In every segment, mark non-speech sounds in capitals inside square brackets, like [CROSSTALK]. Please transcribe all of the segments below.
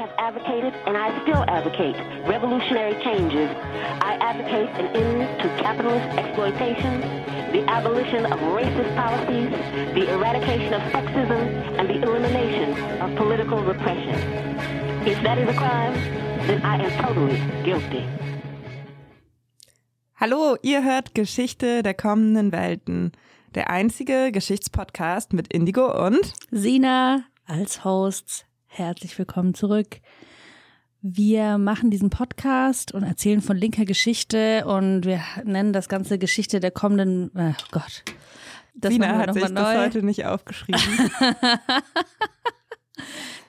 have advocated and I still advocate revolutionary changes. I advocate an end to capitalist exploitation, the abolition of racist policies, the eradication of sexism, and the elimination of political repression. If that is a crime, then I am totally guilty. Hallo, ihr hört Geschichte der kommenden Welten. Der einzige Geschichtspodcast mit Indigo und Sina als Hosts. Herzlich willkommen zurück. Wir machen diesen Podcast und erzählen von linker Geschichte und wir nennen das Ganze Geschichte der kommenden, oh Gott. Das Sina hat sich neu. das heute nicht aufgeschrieben. [LAUGHS]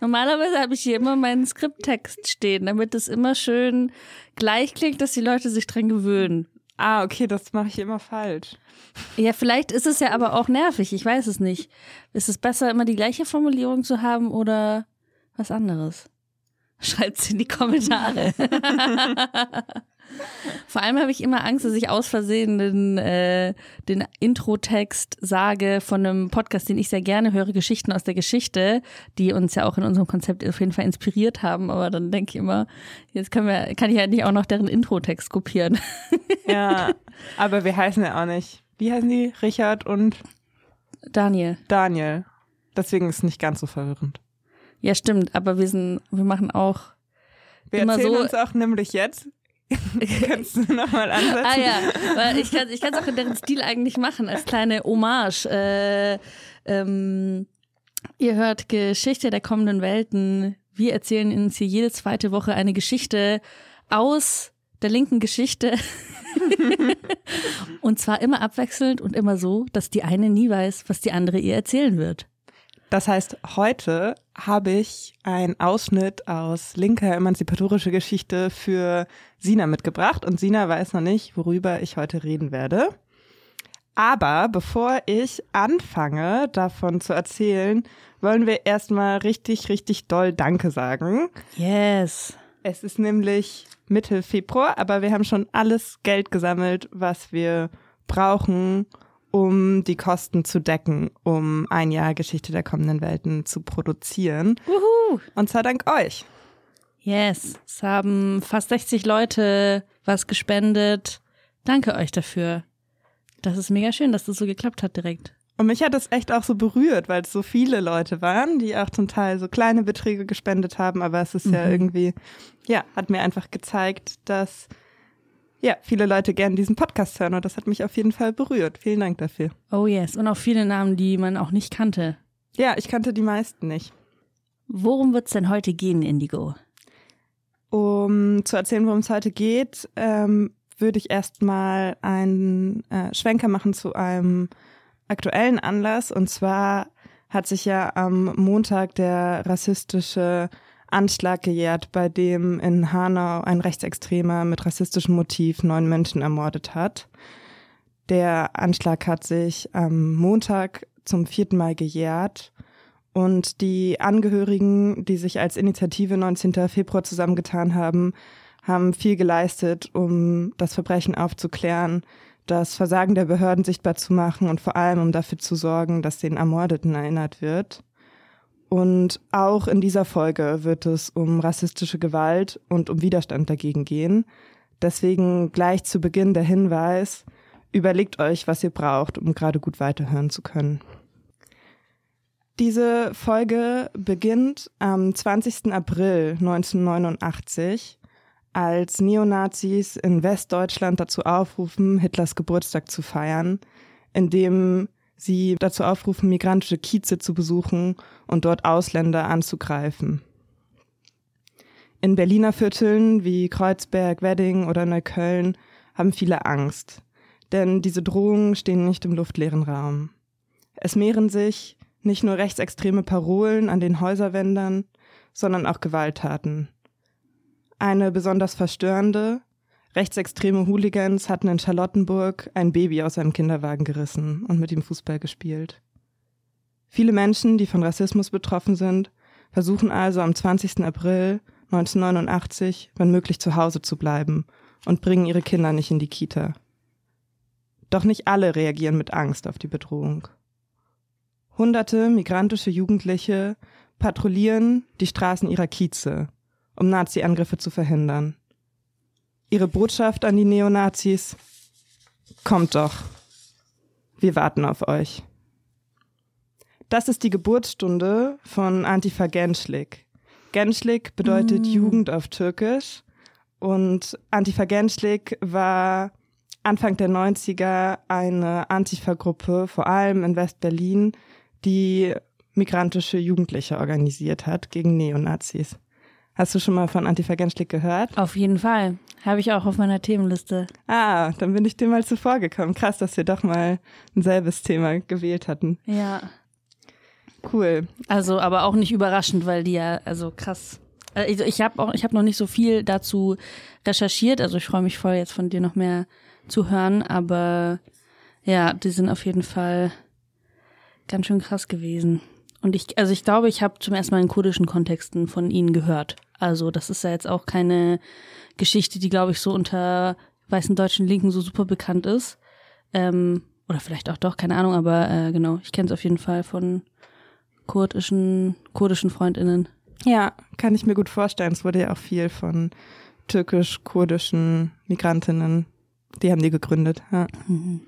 Normalerweise habe ich hier immer meinen Skripttext stehen, damit es immer schön gleich klingt, dass die Leute sich dran gewöhnen. Ah, okay, das mache ich immer falsch. Ja, vielleicht ist es ja aber auch nervig, ich weiß es nicht. Ist es besser, immer die gleiche Formulierung zu haben oder was anderes? Schreibt's in die Kommentare. [LAUGHS] Vor allem habe ich immer Angst, dass ich aus Versehen den, äh, den Intro-Text sage von einem Podcast, den ich sehr gerne höre, Geschichten aus der Geschichte, die uns ja auch in unserem Konzept auf jeden Fall inspiriert haben. Aber dann denke ich immer, jetzt können wir, kann ich ja nicht auch noch deren Intro-Text kopieren. Ja, [LAUGHS] aber wir heißen ja auch nicht. Wie heißen die? Richard und Daniel. Daniel. Deswegen ist es nicht ganz so verwirrend. Ja, stimmt, aber wir sind, wir machen auch. Wir immer erzählen so, uns auch nämlich jetzt. [LAUGHS] Kannst du nochmal ansetzen? Ah ja, weil ich kann ich kann es auch in deren Stil eigentlich machen, als kleine Hommage. Äh, ähm, ihr hört Geschichte der kommenden Welten. Wir erzählen uns hier jede zweite Woche eine Geschichte aus der linken Geschichte. [LAUGHS] und zwar immer abwechselnd und immer so, dass die eine nie weiß, was die andere ihr erzählen wird. Das heißt, heute habe ich einen Ausschnitt aus linker emanzipatorische Geschichte für Sina mitgebracht und Sina weiß noch nicht, worüber ich heute reden werde. Aber bevor ich anfange, davon zu erzählen, wollen wir erstmal richtig, richtig doll Danke sagen. Yes. Es ist nämlich Mitte Februar, aber wir haben schon alles Geld gesammelt, was wir brauchen, um die Kosten zu decken, um ein Jahr Geschichte der kommenden Welten zu produzieren. Wuhu. Und zwar dank euch. Yes, es haben fast 60 Leute was gespendet. Danke euch dafür. Das ist mega schön, dass das so geklappt hat direkt. Und mich hat das echt auch so berührt, weil es so viele Leute waren, die auch zum Teil so kleine Beträge gespendet haben, aber es ist mhm. ja irgendwie, ja, hat mir einfach gezeigt, dass ja, viele Leute gerne diesen Podcast hören und das hat mich auf jeden Fall berührt. Vielen Dank dafür. Oh yes, und auch viele Namen, die man auch nicht kannte. Ja, ich kannte die meisten nicht. Worum wird's denn heute gehen, Indigo? Um zu erzählen, worum es heute geht, ähm, würde ich erstmal einen äh, Schwenker machen zu einem aktuellen Anlass. Und zwar hat sich ja am Montag der rassistische Anschlag gejährt, bei dem in Hanau ein Rechtsextremer mit rassistischem Motiv neun Menschen ermordet hat. Der Anschlag hat sich am Montag zum vierten Mal gejährt und die Angehörigen, die sich als Initiative 19. Februar zusammengetan haben, haben viel geleistet, um das Verbrechen aufzuklären, das Versagen der Behörden sichtbar zu machen und vor allem um dafür zu sorgen, dass den Ermordeten erinnert wird. Und auch in dieser Folge wird es um rassistische Gewalt und um Widerstand dagegen gehen. Deswegen gleich zu Beginn der Hinweis, überlegt euch, was ihr braucht, um gerade gut weiterhören zu können. Diese Folge beginnt am 20. April 1989, als Neonazis in Westdeutschland dazu aufrufen, Hitlers Geburtstag zu feiern, indem sie dazu aufrufen, migrantische Kieze zu besuchen und dort Ausländer anzugreifen. In Berliner Vierteln wie Kreuzberg, Wedding oder Neukölln haben viele Angst, denn diese Drohungen stehen nicht im luftleeren Raum. Es mehren sich nicht nur rechtsextreme Parolen an den Häuserwändern, sondern auch Gewalttaten. Eine besonders verstörende, Rechtsextreme Hooligans hatten in Charlottenburg ein Baby aus einem Kinderwagen gerissen und mit ihm Fußball gespielt. Viele Menschen, die von Rassismus betroffen sind, versuchen also am 20. April 1989, wenn möglich, zu Hause zu bleiben und bringen ihre Kinder nicht in die Kita. Doch nicht alle reagieren mit Angst auf die Bedrohung. Hunderte migrantische Jugendliche patrouillieren die Straßen ihrer Kieze um Nazi-Angriffe zu verhindern. Ihre Botschaft an die Neonazis? Kommt doch. Wir warten auf euch. Das ist die Geburtsstunde von Antifa Gençlik. Gençlik bedeutet mm. Jugend auf Türkisch und Antifa Gençlik war Anfang der 90er eine Antifa-Gruppe, vor allem in West-Berlin, die migrantische Jugendliche organisiert hat gegen Neonazis. Hast du schon mal von Antifa Genschlik gehört? Auf jeden Fall. Habe ich auch auf meiner Themenliste. Ah, dann bin ich dir mal zuvor gekommen. Krass, dass wir doch mal ein selbes Thema gewählt hatten. Ja. Cool. Also, aber auch nicht überraschend, weil die ja, also krass. Also ich habe auch, ich habe noch nicht so viel dazu recherchiert. Also ich freue mich voll, jetzt von dir noch mehr zu hören. Aber ja, die sind auf jeden Fall ganz schön krass gewesen. Und ich, also ich glaube, ich habe zum ersten Mal in kurdischen Kontexten von ihnen gehört. Also das ist ja jetzt auch keine Geschichte, die, glaube ich, so unter weißen deutschen Linken so super bekannt ist. Ähm, oder vielleicht auch doch, keine Ahnung, aber äh, genau, ich kenne es auf jeden Fall von kurdischen, kurdischen FreundInnen. Ja, kann ich mir gut vorstellen. Es wurde ja auch viel von türkisch-kurdischen Migrantinnen, die haben die gegründet. Ja. Mhm.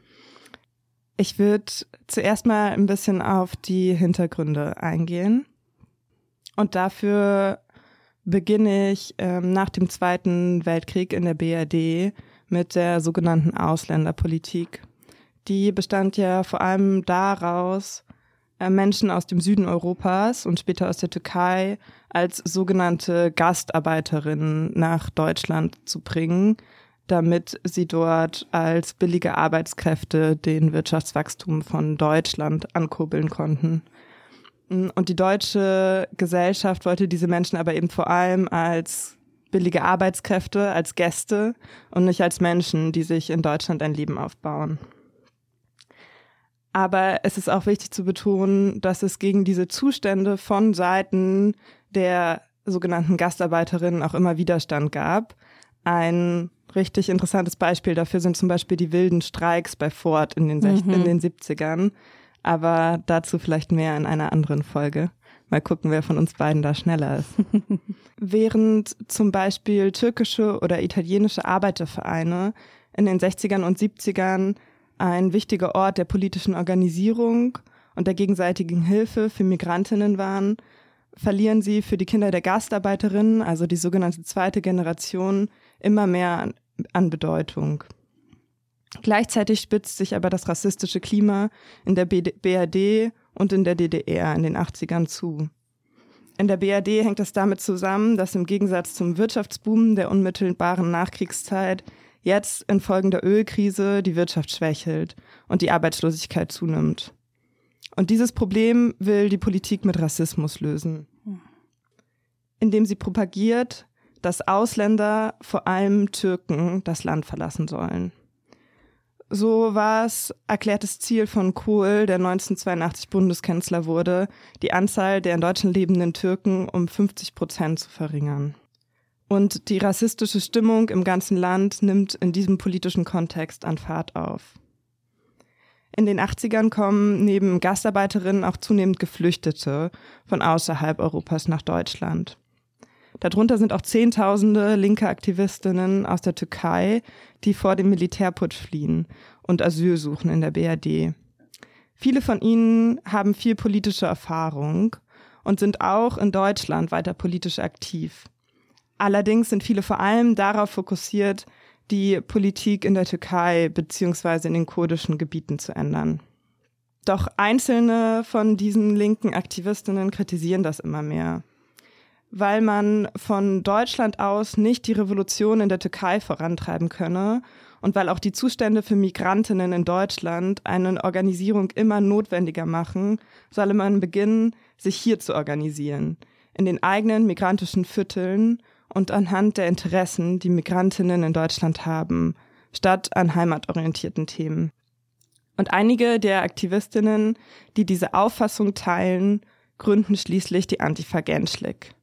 Ich würde zuerst mal ein bisschen auf die Hintergründe eingehen. Und dafür beginne ich ähm, nach dem Zweiten Weltkrieg in der BRD mit der sogenannten Ausländerpolitik. Die bestand ja vor allem daraus, äh, Menschen aus dem Süden Europas und später aus der Türkei als sogenannte Gastarbeiterinnen nach Deutschland zu bringen, damit sie dort als billige Arbeitskräfte den Wirtschaftswachstum von Deutschland ankurbeln konnten. Und die deutsche Gesellschaft wollte diese Menschen aber eben vor allem als billige Arbeitskräfte, als Gäste und nicht als Menschen, die sich in Deutschland ein Leben aufbauen. Aber es ist auch wichtig zu betonen, dass es gegen diese Zustände von Seiten der sogenannten Gastarbeiterinnen auch immer Widerstand gab. Ein richtig interessantes Beispiel dafür sind zum Beispiel die wilden Streiks bei Ford in den, mhm. in den 70ern. Aber dazu vielleicht mehr in einer anderen Folge. Mal gucken, wer von uns beiden da schneller ist. [LAUGHS] Während zum Beispiel türkische oder italienische Arbeitervereine in den 60ern und 70ern ein wichtiger Ort der politischen Organisierung und der gegenseitigen Hilfe für Migrantinnen waren, verlieren sie für die Kinder der Gastarbeiterinnen, also die sogenannte zweite Generation, immer mehr an, an Bedeutung. Gleichzeitig spitzt sich aber das rassistische Klima in der BRD und in der DDR in den 80ern zu. In der BRD hängt es damit zusammen, dass im Gegensatz zum Wirtschaftsboom der unmittelbaren Nachkriegszeit jetzt infolge der Ölkrise die Wirtschaft schwächelt und die Arbeitslosigkeit zunimmt. Und dieses Problem will die Politik mit Rassismus lösen, indem sie propagiert, dass Ausländer, vor allem Türken, das Land verlassen sollen. So war es erklärtes Ziel von Kohl, der 1982 Bundeskanzler wurde, die Anzahl der in Deutschland lebenden Türken um 50 Prozent zu verringern. Und die rassistische Stimmung im ganzen Land nimmt in diesem politischen Kontext an Fahrt auf. In den 80ern kommen neben Gastarbeiterinnen auch zunehmend Geflüchtete von außerhalb Europas nach Deutschland. Darunter sind auch Zehntausende linke Aktivistinnen aus der Türkei, die vor dem Militärputsch fliehen und Asyl suchen in der BRD. Viele von ihnen haben viel politische Erfahrung und sind auch in Deutschland weiter politisch aktiv. Allerdings sind viele vor allem darauf fokussiert, die Politik in der Türkei beziehungsweise in den kurdischen Gebieten zu ändern. Doch einzelne von diesen linken Aktivistinnen kritisieren das immer mehr. Weil man von Deutschland aus nicht die Revolution in der Türkei vorantreiben könne und weil auch die Zustände für Migrantinnen in Deutschland eine Organisierung immer notwendiger machen, solle man beginnen, sich hier zu organisieren, in den eigenen migrantischen Vierteln und anhand der Interessen, die Migrantinnen in Deutschland haben, statt an heimatorientierten Themen. Und einige der Aktivistinnen, die diese Auffassung teilen, gründen schließlich die Antifa Genschlik.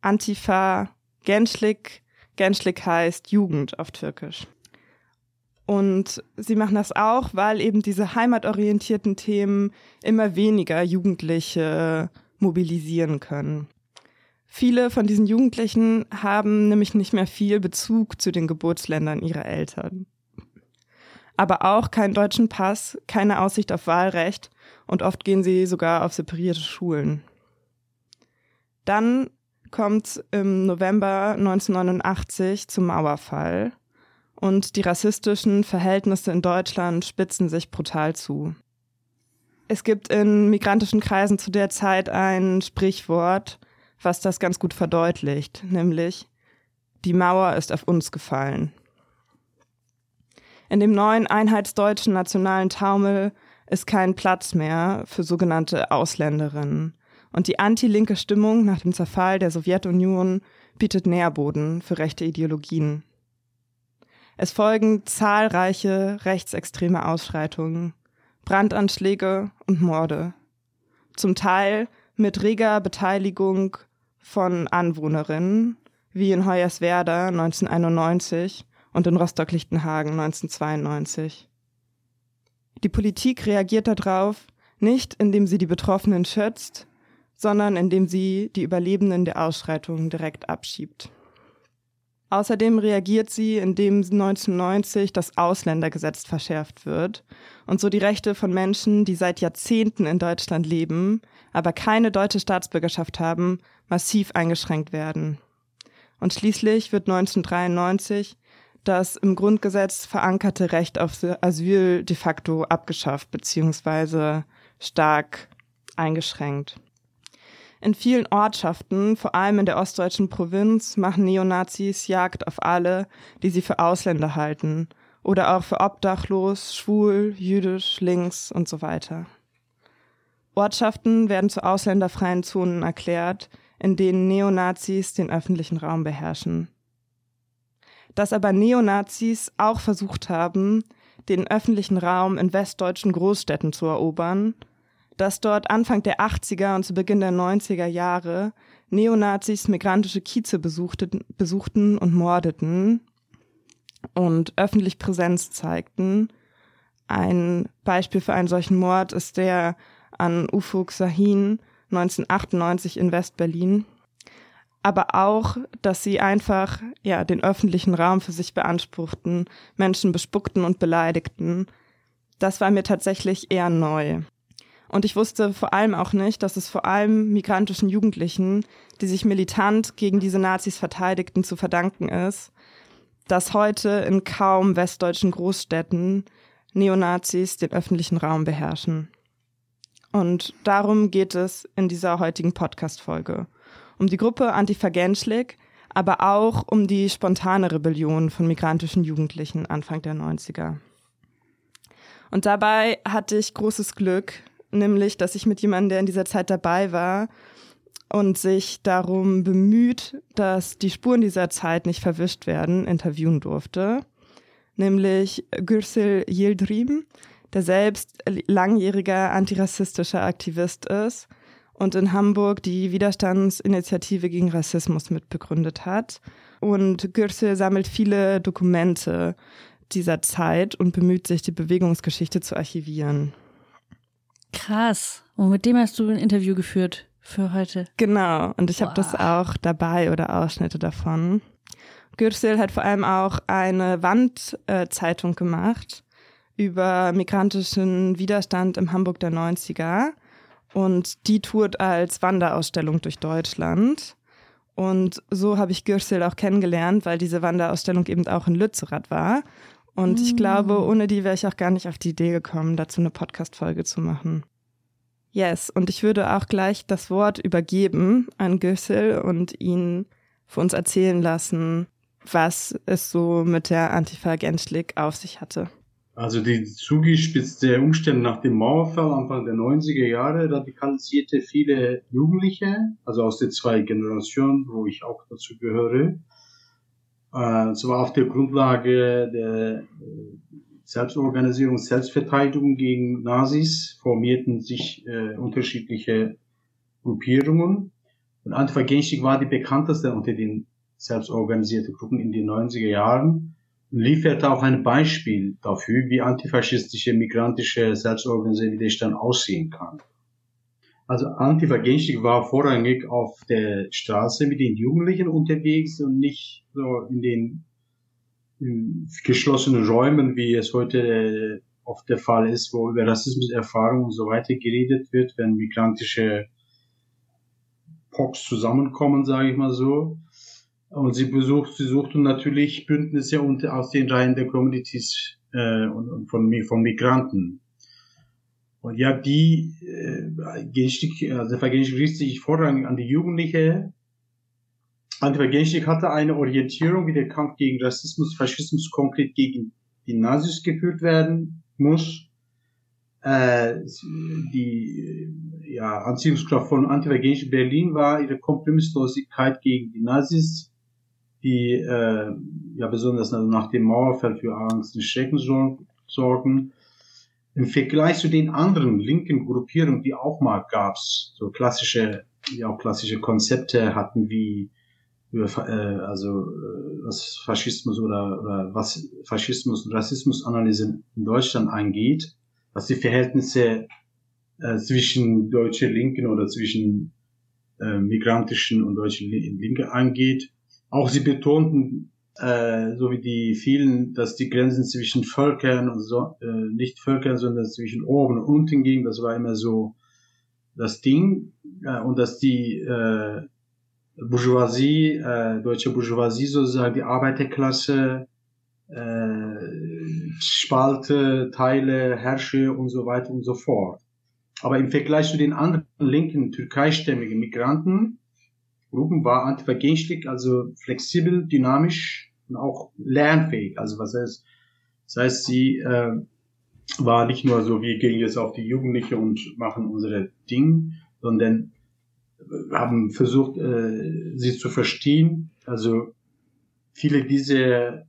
Antifa Genschlik, Genschlik heißt Jugend auf Türkisch. Und sie machen das auch, weil eben diese heimatorientierten Themen immer weniger Jugendliche mobilisieren können. Viele von diesen Jugendlichen haben nämlich nicht mehr viel Bezug zu den Geburtsländern ihrer Eltern. Aber auch keinen deutschen Pass, keine Aussicht auf Wahlrecht und oft gehen sie sogar auf separierte Schulen. Dann kommt im November 1989 zum Mauerfall und die rassistischen Verhältnisse in Deutschland spitzen sich brutal zu. Es gibt in migrantischen Kreisen zu der Zeit ein Sprichwort, was das ganz gut verdeutlicht, nämlich die Mauer ist auf uns gefallen. In dem neuen einheitsdeutschen nationalen Taumel ist kein Platz mehr für sogenannte Ausländerinnen. Und die anti-linke Stimmung nach dem Zerfall der Sowjetunion bietet Nährboden für rechte Ideologien. Es folgen zahlreiche rechtsextreme Ausschreitungen, Brandanschläge und Morde. Zum Teil mit reger Beteiligung von Anwohnerinnen, wie in Hoyerswerda 1991 und in Rostock-Lichtenhagen 1992. Die Politik reagiert darauf nicht, indem sie die Betroffenen schützt, sondern indem sie die Überlebenden der Ausschreitungen direkt abschiebt. Außerdem reagiert sie, indem 1990 das Ausländergesetz verschärft wird und so die Rechte von Menschen, die seit Jahrzehnten in Deutschland leben, aber keine deutsche Staatsbürgerschaft haben, massiv eingeschränkt werden. Und schließlich wird 1993 das im Grundgesetz verankerte Recht auf Asyl de facto abgeschafft bzw. stark eingeschränkt. In vielen Ortschaften, vor allem in der ostdeutschen Provinz, machen Neonazis Jagd auf alle, die sie für Ausländer halten oder auch für obdachlos, schwul, jüdisch, links und so weiter. Ortschaften werden zu ausländerfreien Zonen erklärt, in denen Neonazis den öffentlichen Raum beherrschen. Dass aber Neonazis auch versucht haben, den öffentlichen Raum in westdeutschen Großstädten zu erobern dass dort Anfang der 80er und zu Beginn der 90er Jahre Neonazis migrantische Kieze besuchten, besuchten und mordeten und öffentlich Präsenz zeigten. Ein Beispiel für einen solchen Mord ist der an Ufuk Sahin 1998 in Westberlin. Aber auch, dass sie einfach ja den öffentlichen Raum für sich beanspruchten, Menschen bespuckten und beleidigten. Das war mir tatsächlich eher neu. Und ich wusste vor allem auch nicht, dass es vor allem migrantischen Jugendlichen, die sich militant gegen diese Nazis verteidigten, zu verdanken ist, dass heute in kaum westdeutschen Großstädten Neonazis den öffentlichen Raum beherrschen. Und darum geht es in dieser heutigen Podcast-Folge. Um die Gruppe Antifa Genschlik, aber auch um die spontane Rebellion von migrantischen Jugendlichen Anfang der 90er. Und dabei hatte ich großes Glück, nämlich, dass ich mit jemandem, der in dieser Zeit dabei war und sich darum bemüht, dass die Spuren dieser Zeit nicht verwischt werden, interviewen durfte, nämlich Gürsel Yildirim, der selbst langjähriger antirassistischer Aktivist ist und in Hamburg die Widerstandsinitiative gegen Rassismus mitbegründet hat. Und Gürsel sammelt viele Dokumente dieser Zeit und bemüht sich, die Bewegungsgeschichte zu archivieren. Krass. Und mit dem hast du ein Interview geführt für heute. Genau. Und ich habe das auch dabei oder Ausschnitte davon. Gürsel hat vor allem auch eine Wandzeitung gemacht über migrantischen Widerstand im Hamburg der 90er. Und die tourt als Wanderausstellung durch Deutschland. Und so habe ich Gürsel auch kennengelernt, weil diese Wanderausstellung eben auch in Lützerath war. Und ich glaube, mm. ohne die wäre ich auch gar nicht auf die Idee gekommen, dazu eine Podcast-Folge zu machen. Yes, und ich würde auch gleich das Wort übergeben an Gössel und ihn für uns erzählen lassen, was es so mit der Antifa Genschlik auf sich hatte. Also die zugespitzte Umstände nach dem Mauerfall Anfang der 90er Jahre radikalisierte viele Jugendliche, also aus den zwei Generationen, wo ich auch dazu gehöre, äh, zwar auf der Grundlage der äh, Selbstorganisierung, Selbstverteidigung gegen Nazis formierten sich äh, unterschiedliche Gruppierungen. Und Antifa Genschik war die bekannteste unter den selbstorganisierten Gruppen in den 90er Jahren und lieferte auch ein Beispiel dafür, wie antifaschistische, migrantische, selbstorganisierte Widerstand aussehen kann. Also Antifa-Genstik war vorrangig auf der Straße mit den Jugendlichen unterwegs und nicht so in den in geschlossenen Räumen, wie es heute oft der Fall ist, wo über Rassismuserfahrung und so weiter geredet wird, wenn migrantische POCs zusammenkommen, sage ich mal so. Und sie besucht, sie suchten natürlich Bündnisse unter, aus den Reihen der Communities äh, und, und von, von Migranten. Und ja, die äh, Genstik, also Vergenstik richtet sich vorrangig an die Jugendliche. Antivergenstik hatte eine Orientierung, wie der Kampf gegen Rassismus, Faschismus konkret gegen die Nazis geführt werden muss. Äh, die ja, Anziehungskraft von Antivergenstik Berlin war ihre Kompromisslosigkeit gegen die Nazis, die äh, ja besonders nach dem Mauerfall für Angst und Schrecken sorgen im Vergleich zu den anderen linken Gruppierungen, die auch mal gab's, so klassische, die auch klassische Konzepte hatten wie über, äh, also äh, was Faschismus oder, oder was Faschismus und Rassismusanalyse in Deutschland angeht, was die Verhältnisse äh, zwischen deutsche Linken oder zwischen äh, migrantischen und deutschen Linke angeht. Auch sie betonten äh, so wie die vielen, dass die Grenzen zwischen Völkern und so, äh, nicht Völkern, sondern zwischen oben und unten ging. Das war immer so das Ding. Äh, und dass die äh, Bourgeoisie, äh, deutsche Bourgeoisie sozusagen, die Arbeiterklasse, äh, Spalte, Teile, Herrsche und so weiter und so fort. Aber im Vergleich zu den anderen linken türkeistämmigen Migranten, Gruppen war antivergänchlich, also flexibel, dynamisch, und auch lernfähig. Also was heißt, das heißt, sie äh, war nicht nur so, wir gehen jetzt auf die Jugendliche und machen unsere Ding, sondern haben versucht, äh, sie zu verstehen. Also viele dieser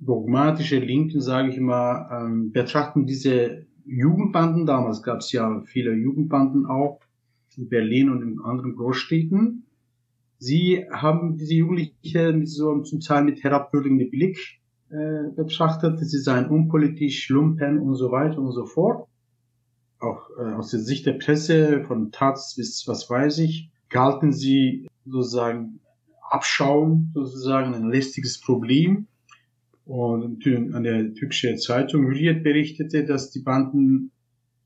dogmatische Linken, sage ich mal, ähm, betrachten diese Jugendbanden, damals gab es ja viele Jugendbanden auch, in Berlin und in anderen Großstädten, Sie haben diese Jugendlichen mit so zum Teil mit herabwürdigenden Blick äh, betrachtet. Sie seien unpolitisch, lumpen und so weiter und so fort. Auch äh, aus der Sicht der Presse, von Taz bis was weiß ich, galten sie sozusagen Abschaum, sozusagen ein lästiges Problem. Und an der türkische Zeitung Hürriyet berichtete, dass die Banden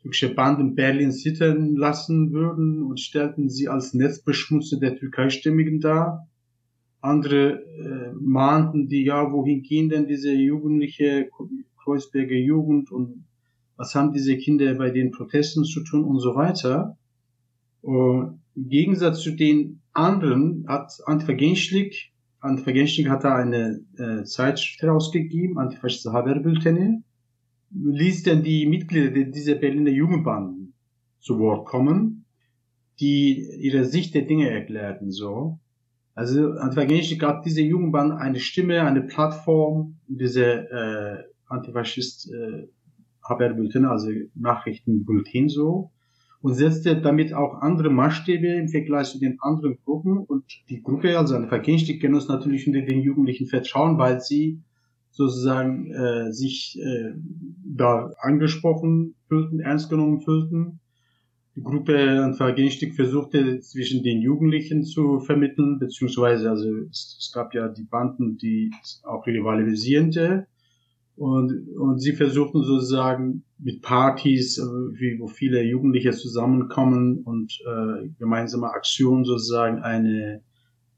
türkische Banden Berlin zittern lassen würden und stellten sie als Netzbeschmutzer der Türkeistimmigen dar. Andere äh, mahnten die, ja, wohin gehen denn diese jugendliche Kreuzberger Jugend und was haben diese Kinder bei den Protesten zu tun und so weiter. Und Im Gegensatz zu den anderen hat Antifa-Gençlik, Antifa-Gençlik hat da eine äh, Zeitschrift herausgegeben, Antifaschistische Haberbültene, ließ dann die Mitglieder dieser Berliner Jugendbanden zu Wort kommen, die ihre Sicht der Dinge erklärten, so. Also, Antifaschist gab diese Jugendband eine Stimme, eine Plattform, diese, äh, Antifaschist, äh, Haberbulletin, also Nachrichtenbulletin so, und setzte damit auch andere Maßstäbe im Vergleich zu den anderen Gruppen und die Gruppe, also Antifaschist, genoss natürlich unter den Jugendlichen Vertrauen, weil sie sozusagen äh, sich äh, da angesprochen fühlten, ernst genommen fühlten. Die Gruppe Antifa-Gegenstieg versuchte zwischen den Jugendlichen zu vermitteln, beziehungsweise also es, es gab ja die Banden, die auch rivalisierende und, und sie versuchten sozusagen mit Partys, äh, wie, wo viele Jugendliche zusammenkommen und äh, gemeinsame Aktionen sozusagen eine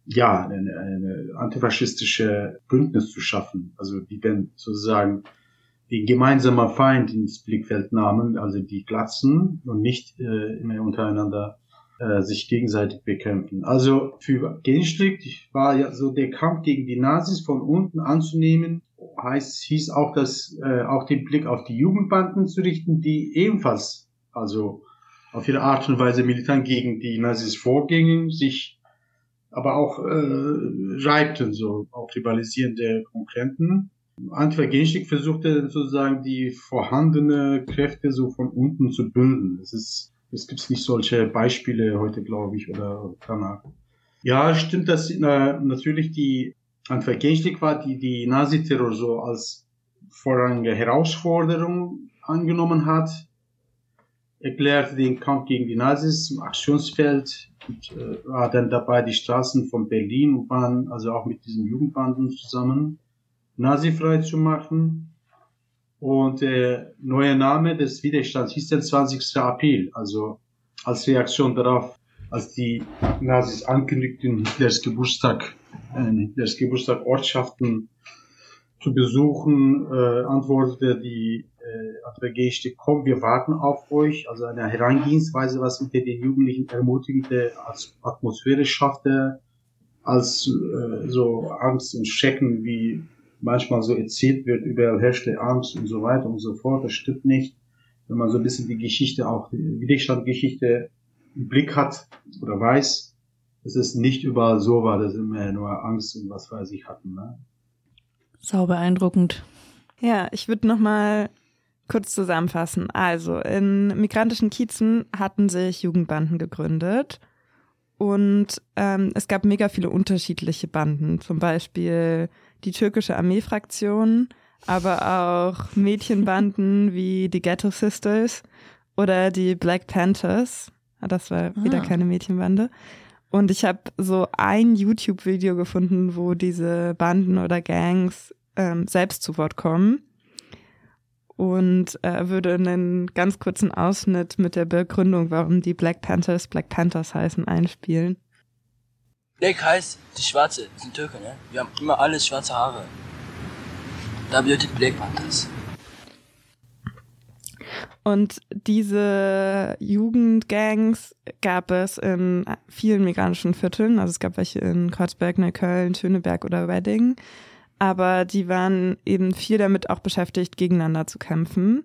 ja, eine, eine antifaschistische Bündnis zu schaffen, also die dann sozusagen die gemeinsame Feind ins Blickfeld nahmen, also die Glatzen und nicht äh, immer untereinander äh, sich gegenseitig bekämpfen. Also für Genstrick war ja so der Kampf gegen die Nazis von unten anzunehmen, heißt, hieß auch, dass äh, auch den Blick auf die Jugendbanden zu richten, die ebenfalls, also auf ihre Art und Weise militant gegen die Nazis vorgingen, sich aber auch äh, reibten so, auch rivalisierende Konkurrenten. Antifa Genschik versuchte sozusagen die vorhandene Kräfte so von unten zu bündeln. Es ist, es gibt nicht solche Beispiele heute, glaube ich, oder danach. Ja, stimmt, dass na, natürlich die Antifa Genschik war, die die Nazi-Terror so als vorrangige Herausforderung angenommen hat. erklärte den Kampf gegen die Nazis im Aktionsfeld und äh, war dann dabei, die Straßen von Berlin U-Bahn, also auch mit diesen Jugendbanden zusammen, nazifrei zu machen. Und der neue Name des Widerstands hieß der 20. April, also als Reaktion darauf, als die Nazis ankündigten, Hitlers Geburtstag, äh, Hitlers Geburtstag Ortschaften zu besuchen, äh, antwortete die äh, ATG komm, wir warten auf euch. Also eine Herangehensweise, was unter den Jugendlichen ermutigende Atmosphäre schaffte, als äh, so Angst und Schrecken, wie manchmal so erzählt wird, überall herrschte Angst und so weiter und so fort. Das stimmt nicht. Wenn man so ein bisschen die Geschichte, auch die Widerstandgeschichte im Blick hat oder weiß, dass es nicht überall so war, dass immer nur Angst und was weiß ich hatten. Ne? Sau beeindruckend. Ja, ich würde noch mal kurz zusammenfassen. Also, in migrantischen Kiezen hatten sich Jugendbanden gegründet und ähm, es gab mega viele unterschiedliche Banden. Zum Beispiel die türkische Armeefraktion, aber auch Mädchenbanden [LAUGHS] wie die Ghetto Sisters oder die Black Panthers. Ah, das war wieder ah. keine Mädchenbande. Und ich habe so ein YouTube-Video gefunden, wo diese Banden oder Gangs ähm, selbst zu Wort kommen. Und äh, würde einen ganz kurzen Ausschnitt mit der Begründung, warum die Black Panthers Black Panthers heißen, einspielen. Black heißt die Schwarze, die sind Türke, ne? Wir haben immer alles schwarze Haare. Da bedeutet Black Panthers. Und diese Jugendgangs gab es in vielen migranischen Vierteln. Also es gab welche in Kreuzberg, Neukölln, Schöneberg oder Wedding. Aber die waren eben viel damit auch beschäftigt, gegeneinander zu kämpfen.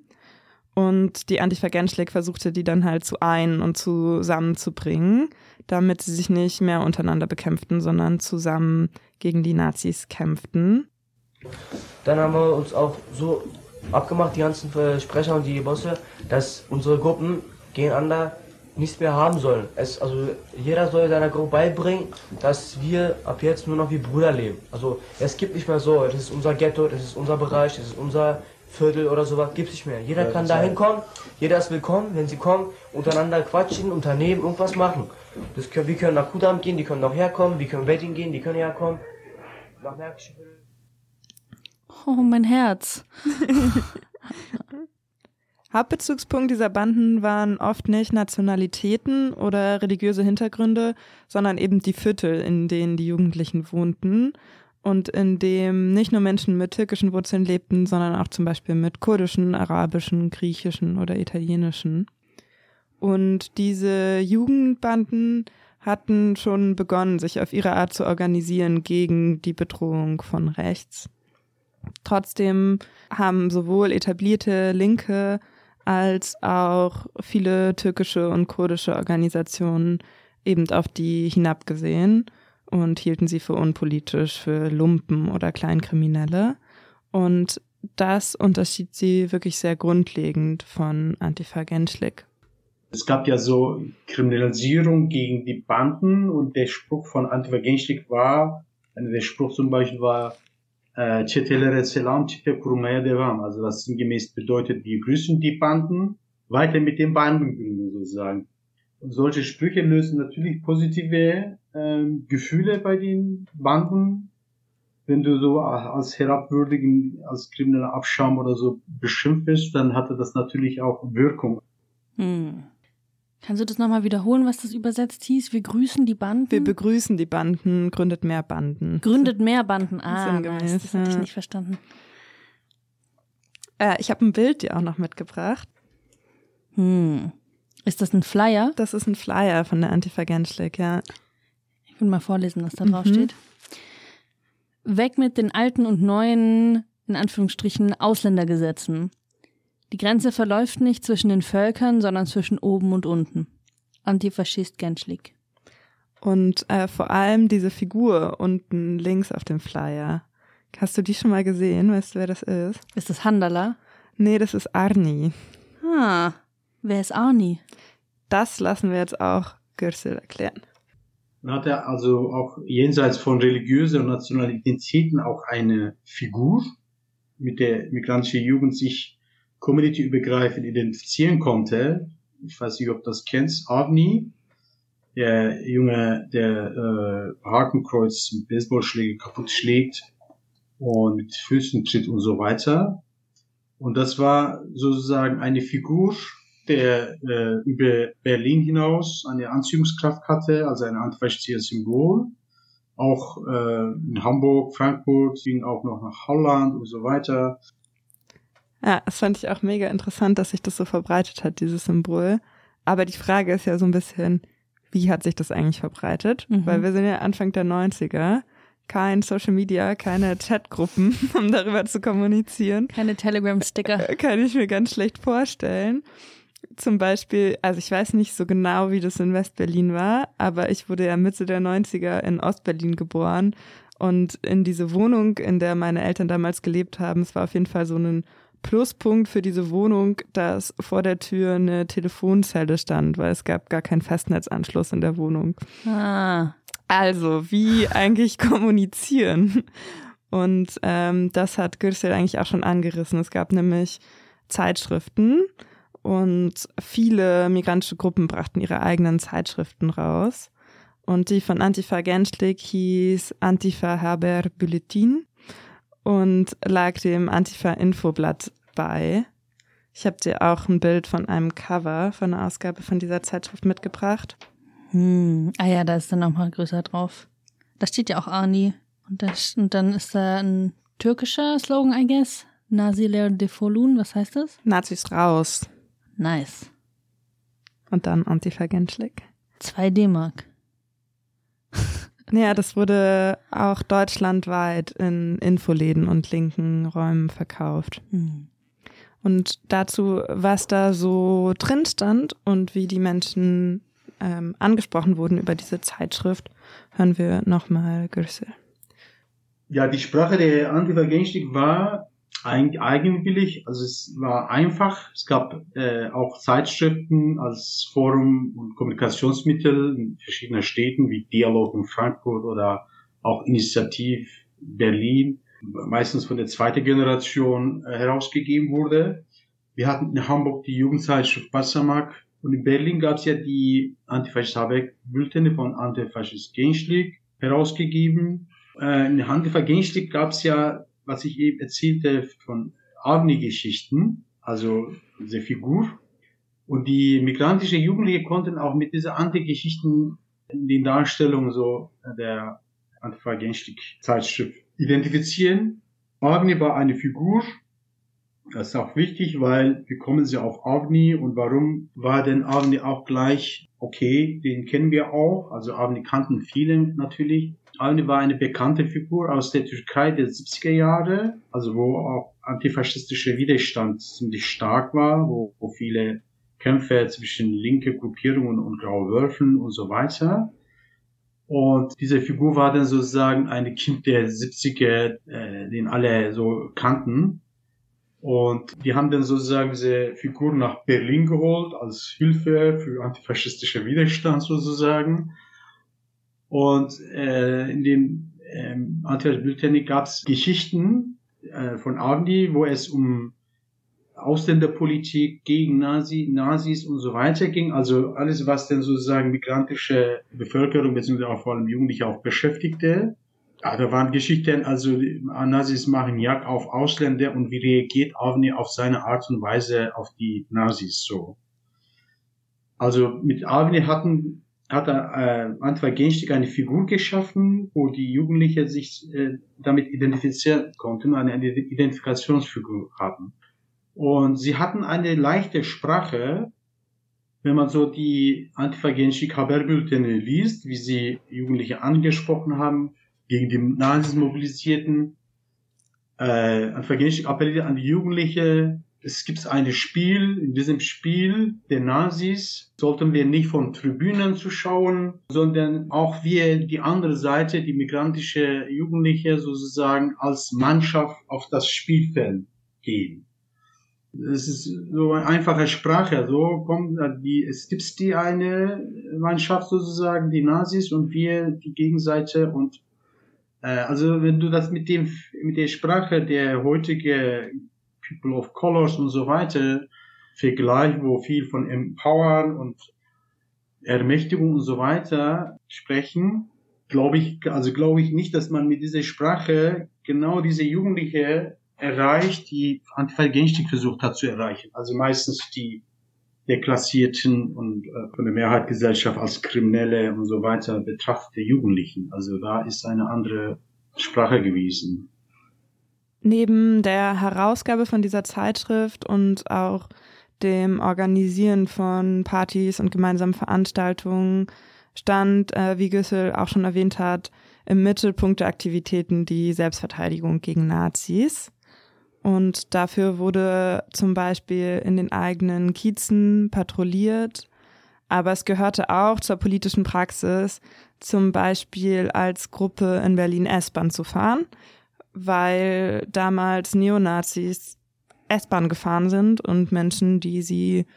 Und die Antifa Genschlik versuchte die dann halt zu ein- und zusammenzubringen, damit sie sich nicht mehr untereinander bekämpften, sondern zusammen gegen die Nazis kämpften. Dann haben wir uns auch so abgemacht, die ganzen Sprecher und die Bosse, dass unsere Gruppen gegeneinander nichts mehr haben sollen. Es, also jeder soll seiner Gruppe beibringen, dass wir ab jetzt nur noch wie Brüder leben. Also es gibt nicht mehr so, das ist unser Ghetto, das ist unser Bereich, das ist unser Viertel oder sowas, gibt es nicht mehr. Jeder ja, kann da hinkommen, jeder ist willkommen, wenn sie kommen, untereinander quatschen, unternehmen, irgendwas machen. Das können, wir können nach Kudam gehen, die können noch herkommen, wir können Wedding gehen, die können herkommen. Nach Märkische Oh, mein Herz. [LAUGHS] Hauptbezugspunkt dieser Banden waren oft nicht Nationalitäten oder religiöse Hintergründe, sondern eben die Viertel, in denen die Jugendlichen wohnten und in dem nicht nur Menschen mit türkischen Wurzeln lebten, sondern auch zum Beispiel mit kurdischen, arabischen, griechischen oder italienischen. Und diese Jugendbanden hatten schon begonnen, sich auf ihre Art zu organisieren gegen die Bedrohung von rechts. Trotzdem haben sowohl etablierte Linke als auch viele türkische und kurdische Organisationen eben auf die hinabgesehen und hielten sie für unpolitisch, für Lumpen oder Kleinkriminelle. Und das unterschied sie wirklich sehr grundlegend von Antifa Genschlik. Es gab ja so Kriminalisierung gegen die Banden und der Spruch von Antifa Genschlik war, der Spruch zum Beispiel war, äh, çetelere selam tipe kurmaya devam. Also was sinngemäß bedeutet, wir grüßen die Banden, weiter mit den Banden gründen sozusagen. Und solche Sprüche lösen natürlich positive ähm, Gefühle bei den Banden. Wenn du so als herabwürdigen, als krimineller Abschaum oder so beschimpft bist, dann hatte das natürlich auch Wirkung. Hm. Kannst du das nochmal wiederholen, was das übersetzt hieß? Wir grüßen die Banden? Wir begrüßen die Banden, gründet mehr Banden. Gründet mehr Banden, ah, nice. das habe ich nicht verstanden. Äh, ich habe ein Bild dir auch noch mitgebracht. Hm. Ist das ein Flyer? Das ist ein Flyer von der Antifa Genschlik, ja. Ich will mal vorlesen, was da drauf mhm. steht. Weg mit den alten und neuen, in Anführungsstrichen, Ausländergesetzen. Die Grenze verläuft nicht zwischen den Völkern, sondern zwischen oben und unten. Antifaschist Genschlik. Und äh, vor allem diese Figur unten links auf dem Flyer. Hast du die schon mal gesehen? Weißt du, wer das ist? Ist das Handala? Nee, das ist Arni. Ah, wer ist Arni? Das lassen wir jetzt auch Gürsel erklären. Dann hat er also auch jenseits von religiösen und Nationalitäten auch eine Figur, mit der migrantische Jugend sich community-übergreifend identifizieren konnte. ich weiß nicht, ob das kennst, Avni, der Junge, der äh, Hakenkreuz mit Baseballschläge kaputt schlägt und mit Füßen tritt und so weiter. Und das war sozusagen eine Figur, der äh, über Berlin hinaus eine Anziehungskraft hatte, also ein antifaschistisches Symbol. Auch äh, in Hamburg, Frankfurt, ging auch noch nach Holland und so weiter. Ja, das fand ich auch mega interessant, dass sich das so verbreitet hat, dieses Symbol. Aber die Frage ist ja so ein bisschen, wie hat sich das eigentlich verbreitet? Mhm. Weil wir sind ja Anfang der 90er. Kein Social Media, keine Chatgruppen, [LAUGHS] um darüber zu kommunizieren. Keine Telegram-Sticker. Kann ich mir ganz schlecht vorstellen zum Beispiel, also ich weiß nicht so genau, wie das in Westberlin war, aber ich wurde ja Mitte der 90er in Ostberlin geboren und in diese Wohnung, in der meine Eltern damals gelebt haben, es war auf jeden Fall so ein Pluspunkt für diese Wohnung, dass vor der Tür eine Telefonzelle stand, weil es gab gar keinen Festnetzanschluss in der Wohnung. Ah. Also, wie eigentlich [LAUGHS] kommunizieren? Und ähm, das hat Gürsel eigentlich auch schon angerissen. Es gab nämlich Zeitschriften, und viele migrantische Gruppen brachten ihre eigenen Zeitschriften raus. Und die von Antifa Genschlik hieß Antifa Haber Bulletin und lag dem Antifa Infoblatt bei. Ich habe dir auch ein Bild von einem Cover von einer Ausgabe von dieser Zeitschrift mitgebracht. Hm. Ah ja, da ist dann nochmal größer drauf. Da steht ja auch Arni. Und, das, und dann ist da ein türkischer Slogan, I guess. Naziler Defolun, was heißt das? Nazis raus. Nice. Und dann Antifa-Genschlik. Zwei D-Mark. Ja, das wurde auch deutschlandweit in Infoläden und linken Räumen verkauft. Mhm. Und dazu, was da so drin stand und wie die Menschen ähm, angesprochen wurden über diese Zeitschrift, hören wir nochmal Gürsel. Ja, die Sprache der Antifa-Genschlik war eigenwillig, also es war einfach. Es gab äh, auch Zeitschriften als Forum und Kommunikationsmittel in verschiedenen Städten wie Dialog in Frankfurt oder auch Initiativ Berlin, meistens von der zweiten Generation äh, herausgegeben wurde. Wir hatten in Hamburg die Jugendzeitschrift Passamak und in Berlin gab es ja die Antifaschist Habeck Bulletine von Antifaschist Genschlik herausgegeben. Äh, in Antifa Genschlik gab es ja was ich eben erzählte von Arni-Geschichten, also diese Figur. Und die migrantische Jugendliche konnten auch mit dieser Anti-Geschichten in den Darstellungen so der Antifa-Genschlik-Zeitschrift identifizieren. Agni war eine Figur, das ist auch wichtig, weil wie kommen sie auf Avni und warum war denn Avni auch gleich okay, den kennen wir auch, also Avni kannten viele natürlich, Avni war eine bekannte Figur aus der Türkei der 70er Jahre, also wo auch antifaschistischer Widerstand ziemlich stark war, wo, wo viele Kämpfe zwischen linke Gruppierungen und graue Wölfen und so weiter. Und diese Figur war dann sozusagen eine Kind der 70er, äh, den alle so kannten. Und die haben dann sozusagen diese Figur nach Berlin geholt als Hilfe für antifaschistische Widerstand sozusagen. Und äh, in dem ähm, Anti-Bulletin gab es Geschichten äh, von Agni, wo es um Ausländerpolitik gegen Nazi, Nazis und so weiter ging. Also alles, was denn sozusagen migrantische Bevölkerung beziehungsweise auch vor allem Jugendliche auch beschäftigte. Ja, da waren Geschichten, also Nazis machen Jagd auf Ausländer und wie reagiert Avni auf seine Art und Weise auf die Nazis so. Also mit Avni hatten hat er äh, Antoine Genstick eine Figur geschaffen, wo die Jugendlichen sich äh, damit identifizieren konnten, eine Identifikationsfigur hatten. Und sie hatten eine leichte Sprache, wenn man so die Antifa Genschik Haberbültene liest, wie sie Jugendliche angesprochen haben, gegen die Nazis mobilisierten. Äh, Antifa Genschik appelliert an die Jugendliche, es gibt ein Spiel, in diesem Spiel der Nazis sollten wir nicht von Tribünen zuschauen, sondern auch wir die andere Seite, die migrantische Jugendliche sozusagen als Mannschaft auf das Spielfeld gehen. Es ist so eine einfache Sprache, so kommt die, es gibt die eine Mannschaft sozusagen, die Nazis und wir die Gegenseite und äh, also wenn du das mit dem mit der Sprache der heutige People of Colors und so weiter Vergleich, wo viel von Empowern und Ermächtigung und so weiter sprechen, glaube ich, also glaube ich nicht, dass man mit dieser Sprache genau diese Jugendliche erreicht, die Antifa Genstieg versucht hat zu erreichen. Also meistens die deklassierten und äh, von der Mehrheitsgesellschaft als Kriminelle und so weiter betrachtete Jugendlichen. Also da ist eine andere Sprache gewesen. Neben der Herausgabe von dieser Zeitschrift und auch dem Organisieren von Partys und gemeinsamen Veranstaltungen stand, äh, wie Güssel auch schon erwähnt hat, im Mittelpunkt der Aktivitäten die Selbstverteidigung gegen Nazis. Und dafür wurde zum Beispiel in den eigenen Kiezen patrouilliert. Aber es gehörte auch zur politischen Praxis, zum Beispiel als Gruppe in Berlin S-Bahn zu fahren, weil damals Neonazis S-Bahn gefahren sind und Menschen, die sie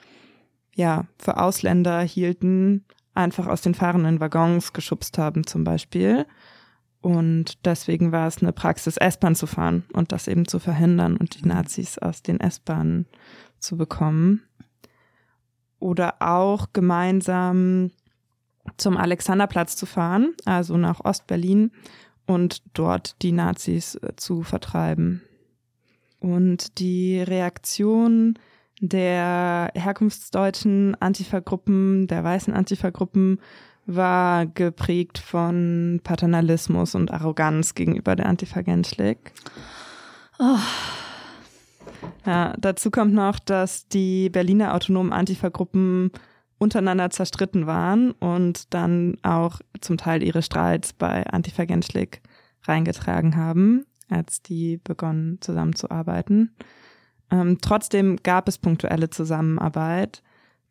ja für Ausländer hielten, einfach aus den fahrenden Waggons geschubst haben zum Beispiel. Und deswegen war es eine Praxis, S-Bahn zu fahren und das eben zu verhindern und die Nazis aus den S-Bahnen zu bekommen. Oder auch gemeinsam zum Alexanderplatz zu fahren, also nach Ostberlin und dort die Nazis äh, zu vertreiben. Und die Reaktion der herkunftsdeutschen Antifa-Gruppen, der weißen Antifa-Gruppen war geprägt von Paternalismus und Arroganz gegenüber der Antifa Genschlik. Oh. Ja, dazu kommt noch, dass die Berliner autonomen Antifa-Gruppen untereinander zerstritten waren und dann auch zum Teil ihre Streits bei Antifa Genschlik reingetragen haben, als die begonnen zusammenzuarbeiten. Ähm, trotzdem gab es punktuelle Zusammenarbeit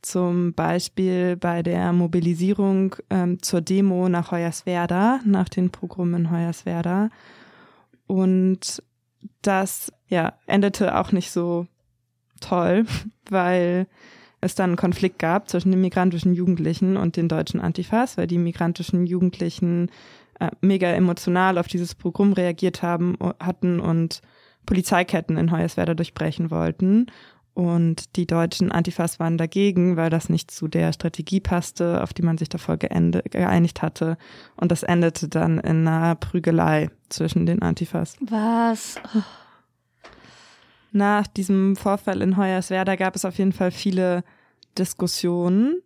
zum Beispiel bei der Mobilisierung ähm, zur Demo nach Hoyerswerda, nach den Pogromen in Hoyerswerda. Und das ja, endete auch nicht so toll, [LAUGHS] weil es dann einen Konflikt gab zwischen den migrantischen Jugendlichen und den deutschen Antifas, weil die migrantischen Jugendlichen äh, mega emotional auf dieses Pogrom reagiert haben, hatten und Polizeiketten in Hoyerswerda durchbrechen wollten. Und die deutschen Antifas waren dagegen, weil das nicht zu der Strategie passte, auf die man sich davor geeinigt hatte. Und das endete dann in einer Prügelei zwischen den Antifas. Was? Oh. Nach diesem Vorfall in Hoyerswerda gab es auf jeden Fall viele Diskussionen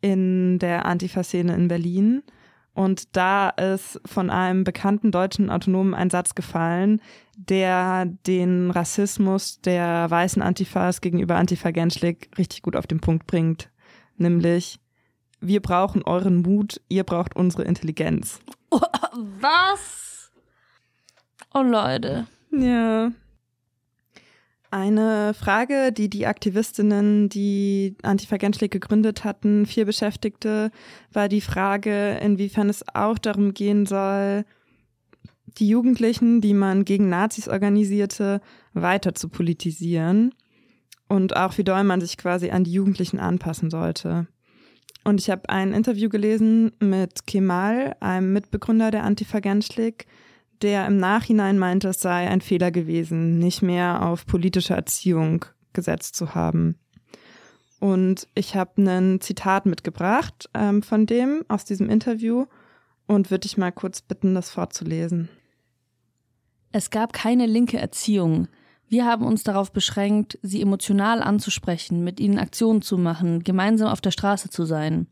in der Antifa-Szene in Berlin. Und da ist von einem bekannten deutschen Autonomen ein Satz gefallen, der den Rassismus der weißen Antifas gegenüber Antifa Genschlik richtig gut auf den Punkt bringt. Nämlich, wir brauchen euren Mut, ihr braucht unsere Intelligenz. Oh, [LAUGHS] was? Oh Leute. Ja. Eine Frage, die die Aktivistinnen, die Antifa Genschlik gegründet hatten, viel beschäftigte, war die Frage, inwiefern es auch darum gehen soll, die Jugendlichen, die man gegen Nazis organisierte, weiter zu politisieren und auch wie doll man sich quasi an die Jugendlichen anpassen sollte. Und ich habe ein Interview gelesen mit Kemal, einem Mitbegründer der Antifa Genschlik, der im Nachhinein meinte, es sei ein Fehler gewesen, nicht mehr auf politische Erziehung gesetzt zu haben. Und ich habe ein Zitat mitgebracht ähm, von dem aus diesem Interview und würde dich mal kurz bitten, das vorzulesen. Es gab keine linke Erziehung. Wir haben uns darauf beschränkt, sie emotional anzusprechen, mit ihnen Aktionen zu machen, gemeinsam auf der Straße zu sein.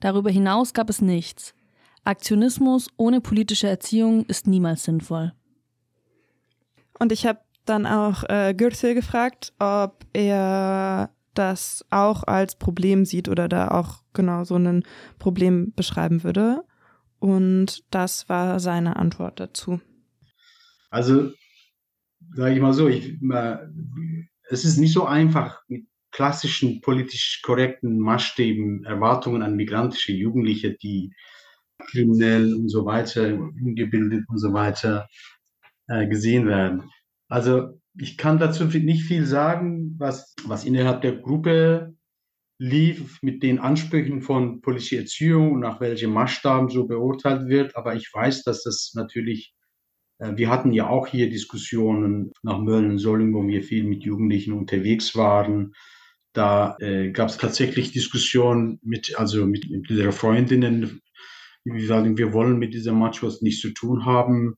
Darüber hinaus gab es nichts. Aktionismus ohne politische Erziehung ist niemals sinnvoll. Und ich habe dann auch äh, Gürsel gefragt, ob er das auch als Problem sieht oder da auch genau so ein Problem beschreiben würde. Und das war seine Antwort dazu. Also, sage ich mal so, ich, äh, es ist nicht so einfach mit klassischen politisch korrekten Maßstäben Erwartungen an migrantische Jugendliche, die kriminell und so weiter, ungebildet und so weiter äh, gesehen werden. Also ich kann dazu nicht viel sagen, was, was innerhalb der Gruppe lief mit den Ansprüchen von politischer Erziehung und nach welchen Maßstaben so beurteilt wird. Aber ich weiß, dass das natürlich, äh, wir hatten ja auch hier Diskussionen nach Mölln-Solling, wo wir viel mit Jugendlichen unterwegs waren. Da äh, gab es tatsächlich Diskussionen mit, also mit, mit Freundinnen, wie sagen, wir wollen mit dieser Machos nichts zu tun haben,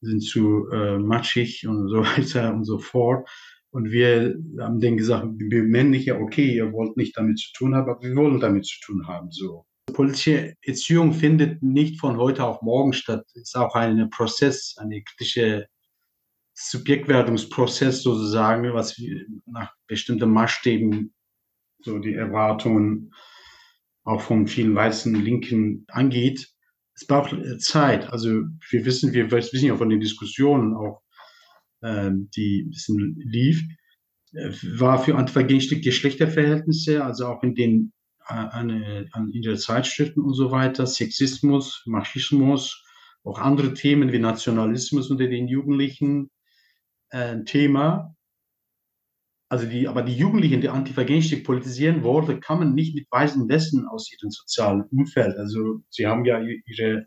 sind zu äh, matschig und so [LAUGHS] weiter und so fort. Und wir haben denen gesagt, wir männliche, okay, ihr wollt nicht damit zu tun haben, aber wir wollen damit zu tun haben, so. Politische Erziehung findet nicht von heute auf morgen statt. Es ist auch ein Prozess, eine kritische Subjektwerdungsprozess sozusagen, was nach bestimmten Maßstäben so die Erwartungen auch von vielen weißen Linken angeht. Es braucht Zeit. Also wir wissen, wir wissen ja von den Diskussionen auch, äh, die ein bisschen lief, äh, war für antivergängliche Geschlechterverhältnisse, also auch in den äh, an, an in der Zeitschriften und so weiter, Sexismus, Machismus, auch andere Themen wie Nationalismus unter den Jugendlichen, äh, Thema. Also die, aber die Jugendlichen, die Antivergänglich politisieren wollen, kann man nicht mit weisen Westen aus ihrem sozialen Umfeld. Also sie haben ja ihre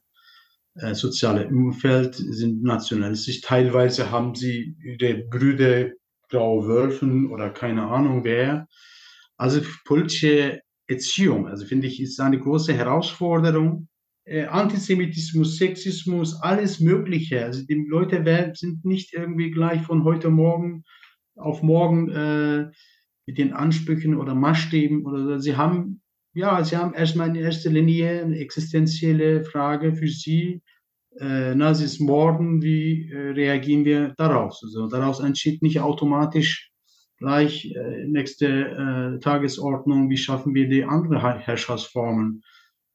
äh, soziale Umfeld, sind nationalistisch. Teilweise haben sie ihre Brüder graue Wölfen oder keine Ahnung wer. Also politische Erziehung, also finde ich, ist eine große Herausforderung äh, Antisemitismus, Sexismus, alles Mögliche. Also die Leute sind nicht irgendwie gleich von heute Morgen auf morgen äh, mit den Ansprüchen oder Maßstäben oder so. Sie haben, ja, sie haben erstmal in erster Linie eine existenzielle Frage für sie. Äh, na, es ist morgen, wie äh, reagieren wir darauf? Also daraus entsteht nicht automatisch gleich äh, nächste äh, Tagesordnung, wie schaffen wir die andere Herrschaftsformen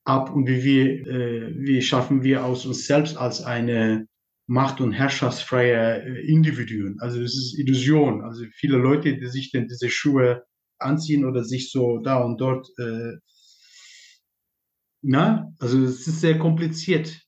ab und wie, wir, äh, wie schaffen wir aus uns selbst als eine macht- und herrschaftsfreie äh, Individuen. Also das ist Illusion. Also viele Leute, die sich denn diese Schuhe anziehen oder sich so da und dort, äh, na, also es ist sehr kompliziert.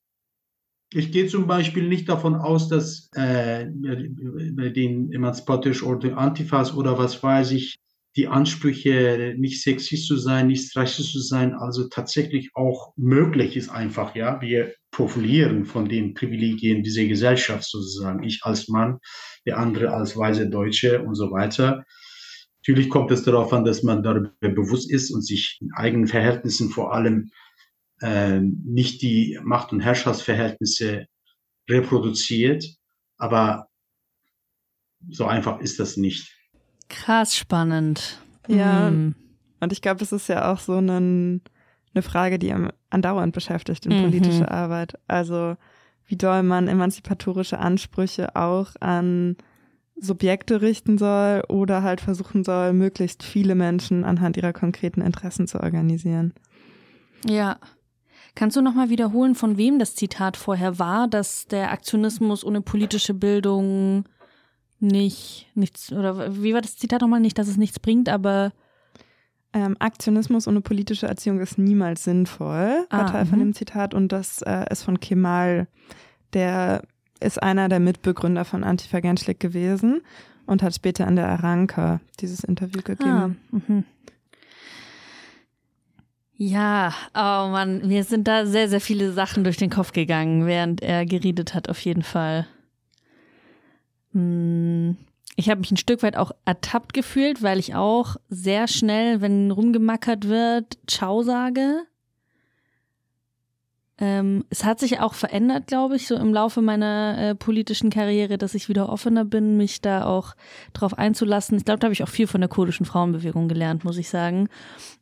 Ich gehe zum Beispiel nicht davon aus, dass äh, bei den emanzipatorischen oder Antifas oder was weiß ich, die Ansprüche, nicht sexist zu sein, nicht rassistisch zu sein, also tatsächlich auch möglich ist einfach, ja. Wir profilieren von den Privilegien dieser Gesellschaft sozusagen. Ich als Mann, der andere als weiße Deutsche und so weiter. Natürlich kommt es darauf an, dass man darüber bewusst ist und sich in eigenen Verhältnissen vor allem äh, nicht die Macht- und Herrschaftsverhältnisse reproduziert. Aber so einfach ist das nicht. Krass spannend. Ja. Hm. Und ich glaube, das ist ja auch so eine, eine Frage, die einem andauernd beschäftigt in mhm. politischer Arbeit. Also wie doll man emanzipatorische Ansprüche auch an Subjekte richten soll oder halt versuchen soll, möglichst viele Menschen anhand ihrer konkreten Interessen zu organisieren. Ja. Kannst du nochmal wiederholen, von wem das Zitat vorher war, dass der Aktionismus ohne politische Bildung nicht, nichts, oder wie war das Zitat nochmal? Nicht, dass es nichts bringt, aber. Ähm, Aktionismus ohne politische Erziehung ist niemals sinnvoll, war ah, Teil von mhm. dem Zitat. Und das äh, ist von Kemal, der ist einer der Mitbegründer von Antifa Genschlik gewesen und hat später an der Aranka dieses Interview gegeben. Ah, mhm. Ja, oh Mann, mir sind da sehr, sehr viele Sachen durch den Kopf gegangen, während er geredet hat, auf jeden Fall. Hm, ich habe mich ein Stück weit auch ertappt gefühlt, weil ich auch sehr schnell, wenn rumgemackert wird, Ciao sage. Ähm, es hat sich auch verändert, glaube ich, so im Laufe meiner äh, politischen Karriere, dass ich wieder offener bin, mich da auch drauf einzulassen. Ich glaube, da habe ich auch viel von der kurdischen Frauenbewegung gelernt, muss ich sagen.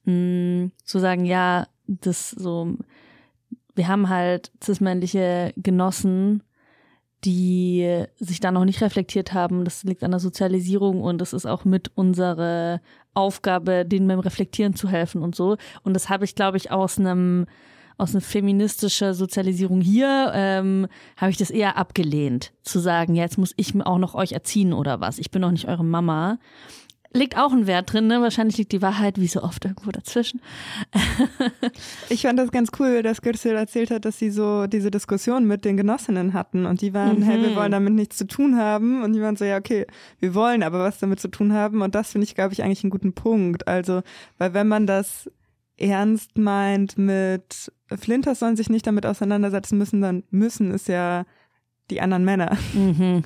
Hm, zu sagen, ja, das so, wir haben halt cis-männliche Genossen, die sich da noch nicht reflektiert haben. Das liegt an der Sozialisierung und das ist auch mit unserer Aufgabe, denen beim Reflektieren zu helfen und so. Und das habe ich, glaube ich, aus einem aus einer feministischen Sozialisierung hier ähm, habe ich das eher abgelehnt, zu sagen, ja, jetzt muss ich auch noch euch erziehen oder was. Ich bin noch nicht eure Mama liegt auch ein Wert drin, ne? Wahrscheinlich liegt die Wahrheit wie so oft irgendwo dazwischen. [LAUGHS] ich fand das ganz cool, dass Gürsel erzählt hat, dass sie so diese Diskussion mit den Genossinnen hatten und die waren, mhm. hey, wir wollen damit nichts zu tun haben und die waren so, ja, okay, wir wollen aber was damit zu tun haben und das finde ich, glaube ich, eigentlich einen guten Punkt. Also, weil wenn man das ernst meint mit Flinters sollen sich nicht damit auseinandersetzen müssen, dann müssen es ja die anderen Männer. Mhm.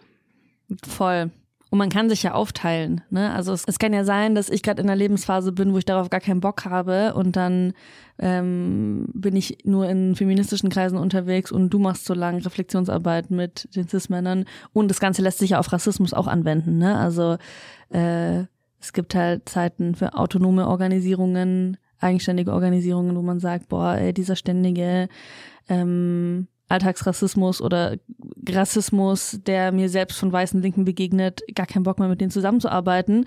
[LAUGHS] Voll. Und man kann sich ja aufteilen. Ne? Also es, es kann ja sein, dass ich gerade in einer Lebensphase bin, wo ich darauf gar keinen Bock habe und dann ähm, bin ich nur in feministischen Kreisen unterwegs und du machst so lange Reflexionsarbeit mit den Cis-Männern. Und das Ganze lässt sich ja auf Rassismus auch anwenden. Ne? Also äh, es gibt halt Zeiten für autonome Organisierungen, eigenständige Organisierungen, wo man sagt, boah, ey, dieser ständige ähm, Alltagsrassismus oder Rassismus, der mir selbst von weißen Linken begegnet, gar keinen Bock mehr mit denen zusammenzuarbeiten.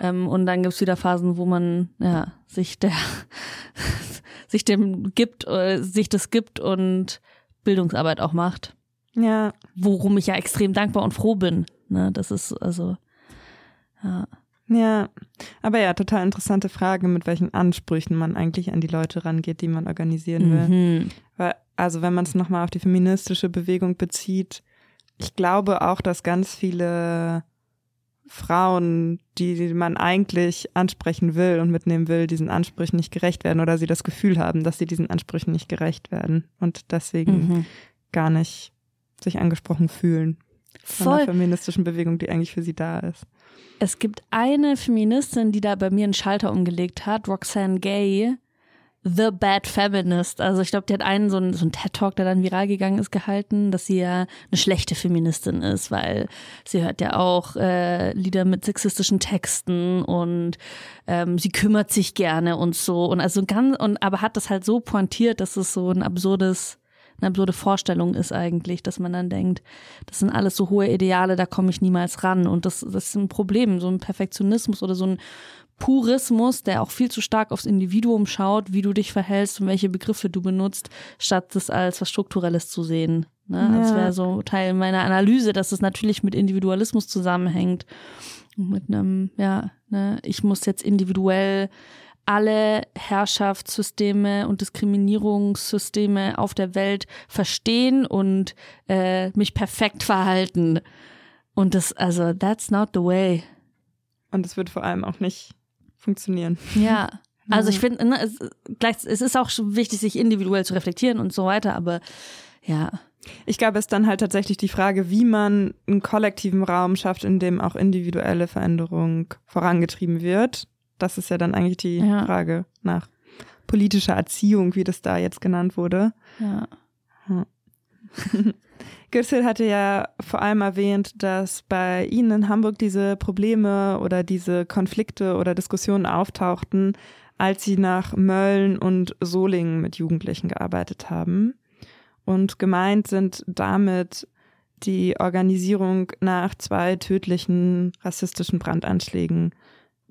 Ähm, und dann gibt's wieder Phasen, wo man ja sich der [LAUGHS] sich dem gibt, äh, sich das gibt und Bildungsarbeit auch macht. Ja. Worum ich ja extrem dankbar und froh bin. Ne, das ist also ja. Ja, aber ja, total interessante Frage, mit welchen Ansprüchen man eigentlich an die Leute rangeht, die man organisieren will. Mhm. Also wenn man es nochmal auf die feministische Bewegung bezieht, ich glaube auch, dass ganz viele Frauen, die man eigentlich ansprechen will und mitnehmen will, diesen Ansprüchen nicht gerecht werden oder sie das Gefühl haben, dass sie diesen Ansprüchen nicht gerecht werden und deswegen Mhm. gar nicht sich angesprochen fühlen von Voll. der feministischen Bewegung, die eigentlich für sie da ist. Es gibt eine Feministin, die da bei mir einen Schalter umgelegt hat, Roxanne Gay, The Bad Feminist. Also ich glaube, die hat einen so einen, so einen TED-Talk, der dann viral gegangen ist, gehalten, dass sie ja eine schlechte Feministin ist, weil sie hört ja auch äh, Lieder mit sexistischen Texten und ähm, sie kümmert sich gerne und so und also ganz und aber hat das halt so pointiert, dass es so ein absurdes eine absurde Vorstellung ist eigentlich, dass man dann denkt, das sind alles so hohe Ideale, da komme ich niemals ran. Und das, das ist ein Problem, so ein Perfektionismus oder so ein Purismus, der auch viel zu stark aufs Individuum schaut, wie du dich verhältst und welche Begriffe du benutzt, statt das als was Strukturelles zu sehen. Ne? Das Ja. wäre so Teil meiner Analyse, dass es natürlich mit Individualismus zusammenhängt. Mit einem, ja, ne, ich muss jetzt individuell alle Herrschaftssysteme und Diskriminierungssysteme auf der Welt verstehen und äh, mich perfekt verhalten. Und das, also, that's not the way. Und es wird vor allem auch nicht funktionieren. Ja. [LAUGHS] Also ich finde, ne, es, es ist auch wichtig, sich individuell zu reflektieren und so weiter, aber ja. Ich glaube, es ist dann halt tatsächlich die Frage, wie man einen kollektiven Raum schafft, in dem auch individuelle Veränderung vorangetrieben wird. Das ist ja dann eigentlich die Ja. Frage nach politischer Erziehung, wie das da jetzt genannt wurde. Ja. [LAUGHS] Gürsel hatte ja vor allem erwähnt, dass bei Ihnen in Hamburg diese Probleme oder diese Konflikte oder Diskussionen auftauchten, als Sie nach Mölln und Solingen mit Jugendlichen gearbeitet haben. Und gemeint sind damit die Organisierung nach zwei tödlichen rassistischen Brandanschlägen,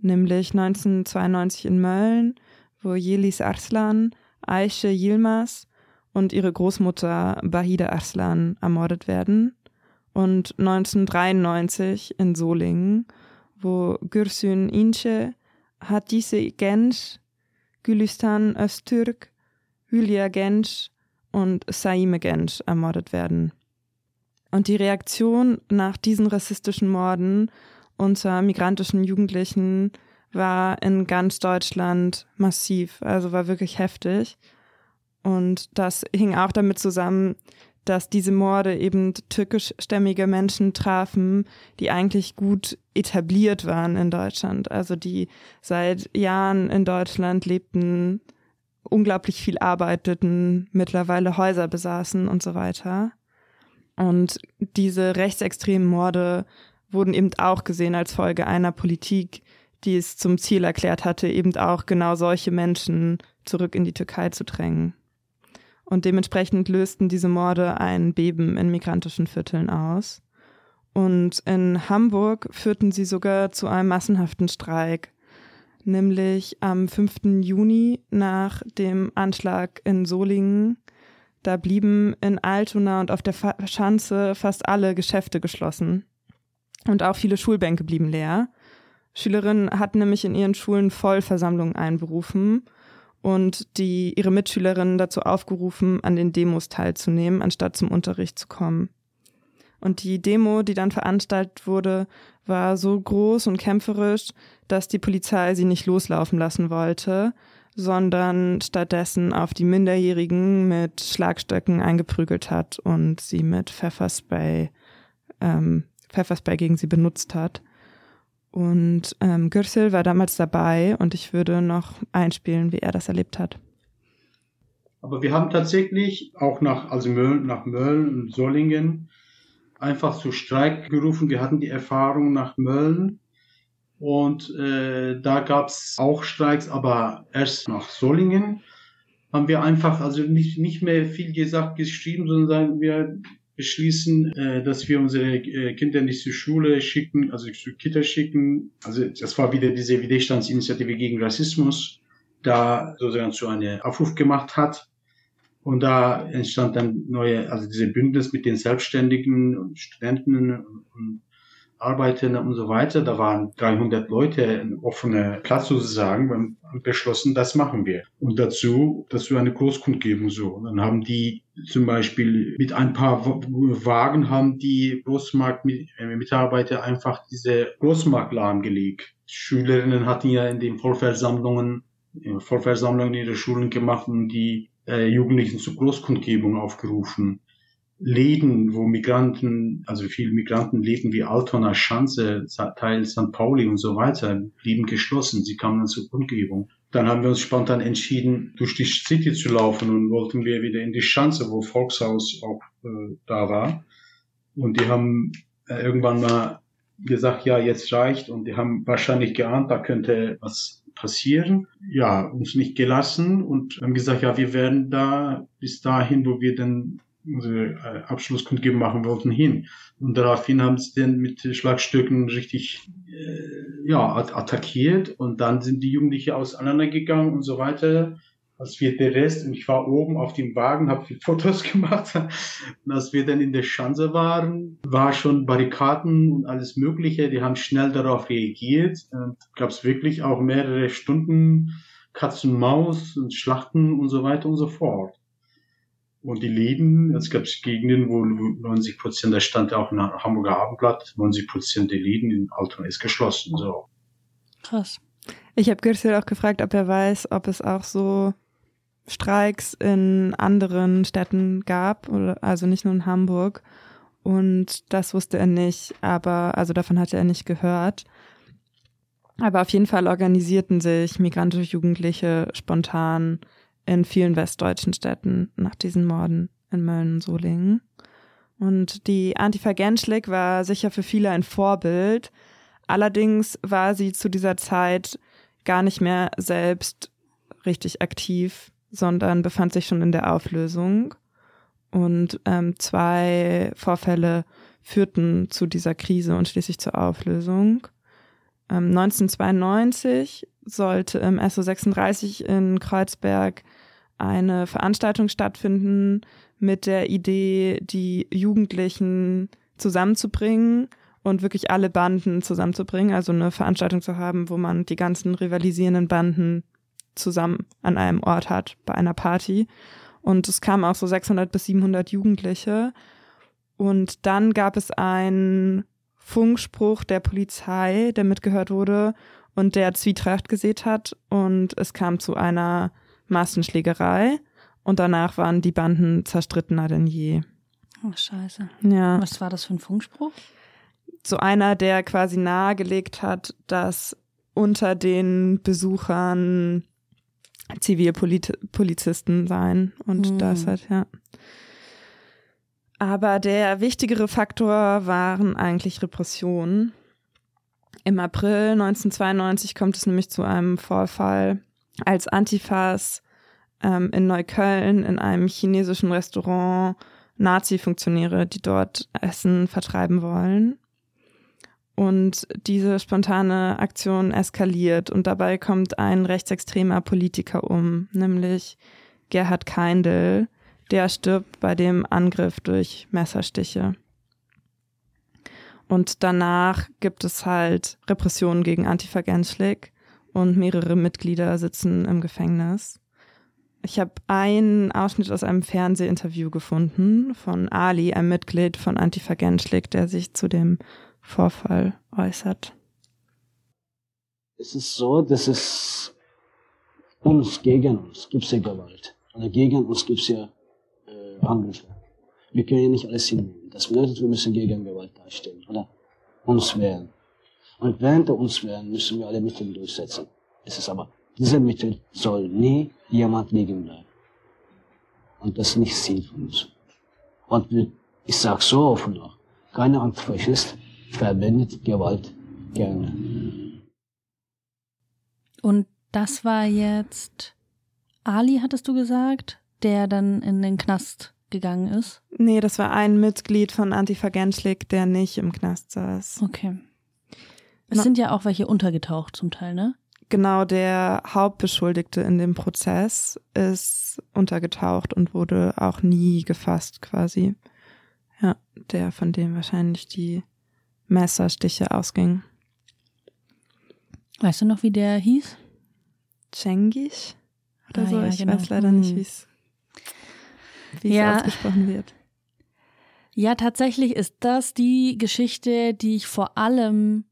nämlich 1992 in Mölln, wo Yelis Arslan, Aisha Yilmaz und ihre Großmutter Bahida Arslan ermordet werden und 1993 in Solingen, wo Gürsün Ince, Hatice Genç, Gülistan Öztürk, Hülya Genç und Saime Genç ermordet werden. Und die Reaktion nach diesen rassistischen Morden unter migrantischen Jugendlichen war in ganz Deutschland massiv, also war wirklich heftig. Und das hing auch damit zusammen, dass diese Morde eben türkischstämmige Menschen trafen, die eigentlich gut etabliert waren in Deutschland, also die seit Jahren in Deutschland lebten, unglaublich viel arbeiteten, mittlerweile Häuser besaßen und so weiter. Und diese rechtsextremen Morde wurden eben auch gesehen als Folge einer Politik, die es zum Ziel erklärt hatte, eben auch genau solche Menschen zurück in die Türkei zu drängen. Und dementsprechend lösten diese Morde ein Beben in migrantischen Vierteln aus. Und in Hamburg führten sie sogar zu einem massenhaften Streik, nämlich am 5. Juni nach dem Anschlag in Solingen. Da blieben in Altona und auf der Schanze fast alle Geschäfte geschlossen. Und auch viele Schulbänke blieben leer. Schülerinnen hatten nämlich in ihren Schulen Vollversammlungen einberufen und die ihre Mitschülerinnen dazu aufgerufen, an den Demos teilzunehmen, anstatt zum Unterricht zu kommen. Und die Demo, die dann veranstaltet wurde, war so groß und kämpferisch, dass die Polizei sie nicht loslaufen lassen wollte, sondern stattdessen auf die Minderjährigen mit Schlagstöcken eingeprügelt hat und sie mit Pfefferspray, ähm, Pfefferspray gegen sie benutzt hat. Und ähm, Gürsel war damals dabei und ich würde noch einspielen, wie er das erlebt hat. Aber wir haben tatsächlich auch nach, also Mölln, nach Mölln und Sollingen einfach zu Streik gerufen. Wir hatten die Erfahrung nach Mölln und äh, da gab es auch Streiks, aber erst nach Sollingen haben wir einfach also nicht, nicht mehr viel gesagt, geschrieben, sondern sagen wir beschließen, äh, dass wir unsere äh, Kinder nicht zur Schule schicken, also zu Kita schicken. Also das war wieder diese Widerstandsinitiative gegen Rassismus, da sozusagen zu einem Aufruf gemacht hat. Und da entstand dann neue, also diese Bündnis mit den Selbstständigen und Studenten und Arbeitern und so weiter. Da waren 300 Leute, ein offener Platz sozusagen. Wir haben beschlossen, das machen wir. Und dazu, dazu eine Großkundgebung so. Dann haben die zum Beispiel mit ein paar Wagen haben die Großmarktmitarbeiter einfach diese Großmarkt lahmgelegt. Schülerinnen hatten ja in den Vollversammlungen, Vollversammlungen in ihre Schulen gemacht und die äh, Jugendlichen zur Großkundgebung aufgerufen. Läden, wo Migranten, also viele Migranten Läden wie Altona, Schanze, Teil St. Pauli und so weiter, blieben geschlossen. Sie kamen dann zur Kundgebung. Dann haben wir uns spontan entschieden, durch die City zu laufen und wollten wir wieder in die Schanze, wo Volkshaus auch äh, da war. Und die haben äh, irgendwann mal gesagt, ja, jetzt reicht. Und die haben wahrscheinlich geahnt, da könnte was passieren. Ja, uns nicht gelassen und haben gesagt, ja, wir werden da bis dahin, wo wir dann unsere äh, Abschlusskundgebung machen wollten, hin. Und daraufhin haben sie dann mit Schlagstücken richtig äh, ja, attackiert und dann sind die Jugendlichen auseinandergegangen und so weiter. Als wir der Rest, und ich war oben auf dem Wagen, habe viel [LAUGHS] Fotos gemacht. Und als wir dann in der Schanze waren, war schon Barrikaden und alles Mögliche. Die haben schnell darauf reagiert. Gab es wirklich auch mehrere Stunden Katz und Maus und Schlachten und so weiter und so fort. Und die Läden, es gab Gegenden, wo 90 Prozent, da stand auch in Hamburger Abendblatt, 90 Prozent der Läden in Altona ist geschlossen. So. Krass. Ich habe Gürsel auch gefragt, ob er weiß, ob es auch so Streiks in anderen Städten gab, also nicht nur in Hamburg. Und das wusste er nicht, aber, also davon hatte er nicht gehört. Aber auf jeden Fall organisierten sich migrantische Jugendliche spontan in vielen westdeutschen Städten nach diesen Morden in Mölln und Solingen. Und die Antifa Genschlik war sicher für viele ein Vorbild. Allerdings war sie zu dieser Zeit gar nicht mehr selbst richtig aktiv sondern befand sich schon in der Auflösung. Und ähm, zwei Vorfälle führten zu dieser Krise und schließlich zur Auflösung. Ähm, 1992 sollte im SO36 in Kreuzberg eine Veranstaltung stattfinden mit der Idee, die Jugendlichen zusammenzubringen und wirklich alle Banden zusammenzubringen. Also eine Veranstaltung zu haben, wo man die ganzen rivalisierenden Banden zusammen an einem Ort hat, bei einer Party. Und es kamen auch so 600 bis 700 Jugendliche. Und dann gab es einen Funkspruch der Polizei, der mitgehört wurde und der Zwietracht gesät hat. Und es kam zu einer Massenschlägerei. Und danach waren die Banden zerstrittener denn je. Oh, scheiße. Ja. Was war das für ein Funkspruch? So einer, der quasi nahegelegt hat, dass unter den Besuchern Zivilpolizisten sein und mhm. das halt, ja. Aber der wichtigere Faktor waren eigentlich Repressionen. Im April 1992 kommt es nämlich zu einem Vorfall, als Antifas ähm, in Neukölln in einem chinesischen Restaurant Nazi-Funktionäre, die dort Essen vertreiben wollen. Und diese spontane Aktion eskaliert und dabei kommt ein rechtsextremer Politiker um, nämlich Gerhard Keindl, der stirbt bei dem Angriff durch Messerstiche. Und danach gibt es halt Repressionen gegen Antifa Genschlik und mehrere Mitglieder sitzen im Gefängnis. Ich habe einen Ausschnitt aus einem Fernsehinterview gefunden von Ali, einem Mitglied von Antifa Genschlik, der sich zu dem Vorfall äußert. Es ist so, dass es uns gegen uns gibt es ja Gewalt. Oder gegen uns gibt es ja äh, Angriffe. Wir können ja nicht alles hinnehmen. Das bedeutet, wir müssen gegen Gewalt dastehen oder uns wehren. Und während der uns werden, müssen wir alle Mittel durchsetzen. Es ist aber, diese Mittel soll nie jemand liegen bleiben. Und das ist nicht Ziel von uns. Und ich sage so offen auch, keiner Antifaschist verbindet Gewalt gerne. Und das war jetzt Ali, hattest du gesagt, der dann in den Knast gegangen ist? Nee, das war ein Mitglied von Antifa Genschlik, der nicht im Knast saß. Okay. Es Na- sind ja auch welche untergetaucht zum Teil, ne? Genau, der Hauptbeschuldigte in dem Prozess ist untergetaucht und wurde auch nie gefasst quasi. Ja, der von dem wahrscheinlich die Messerstiche ausgingen. Weißt du noch, wie der hieß? Cengiz oder Ah, so? ja, ich genau. weiß leider nicht, Hm. wie es wie es Ja. ausgesprochen wird. Ja, tatsächlich ist das die Geschichte, die ich vor allem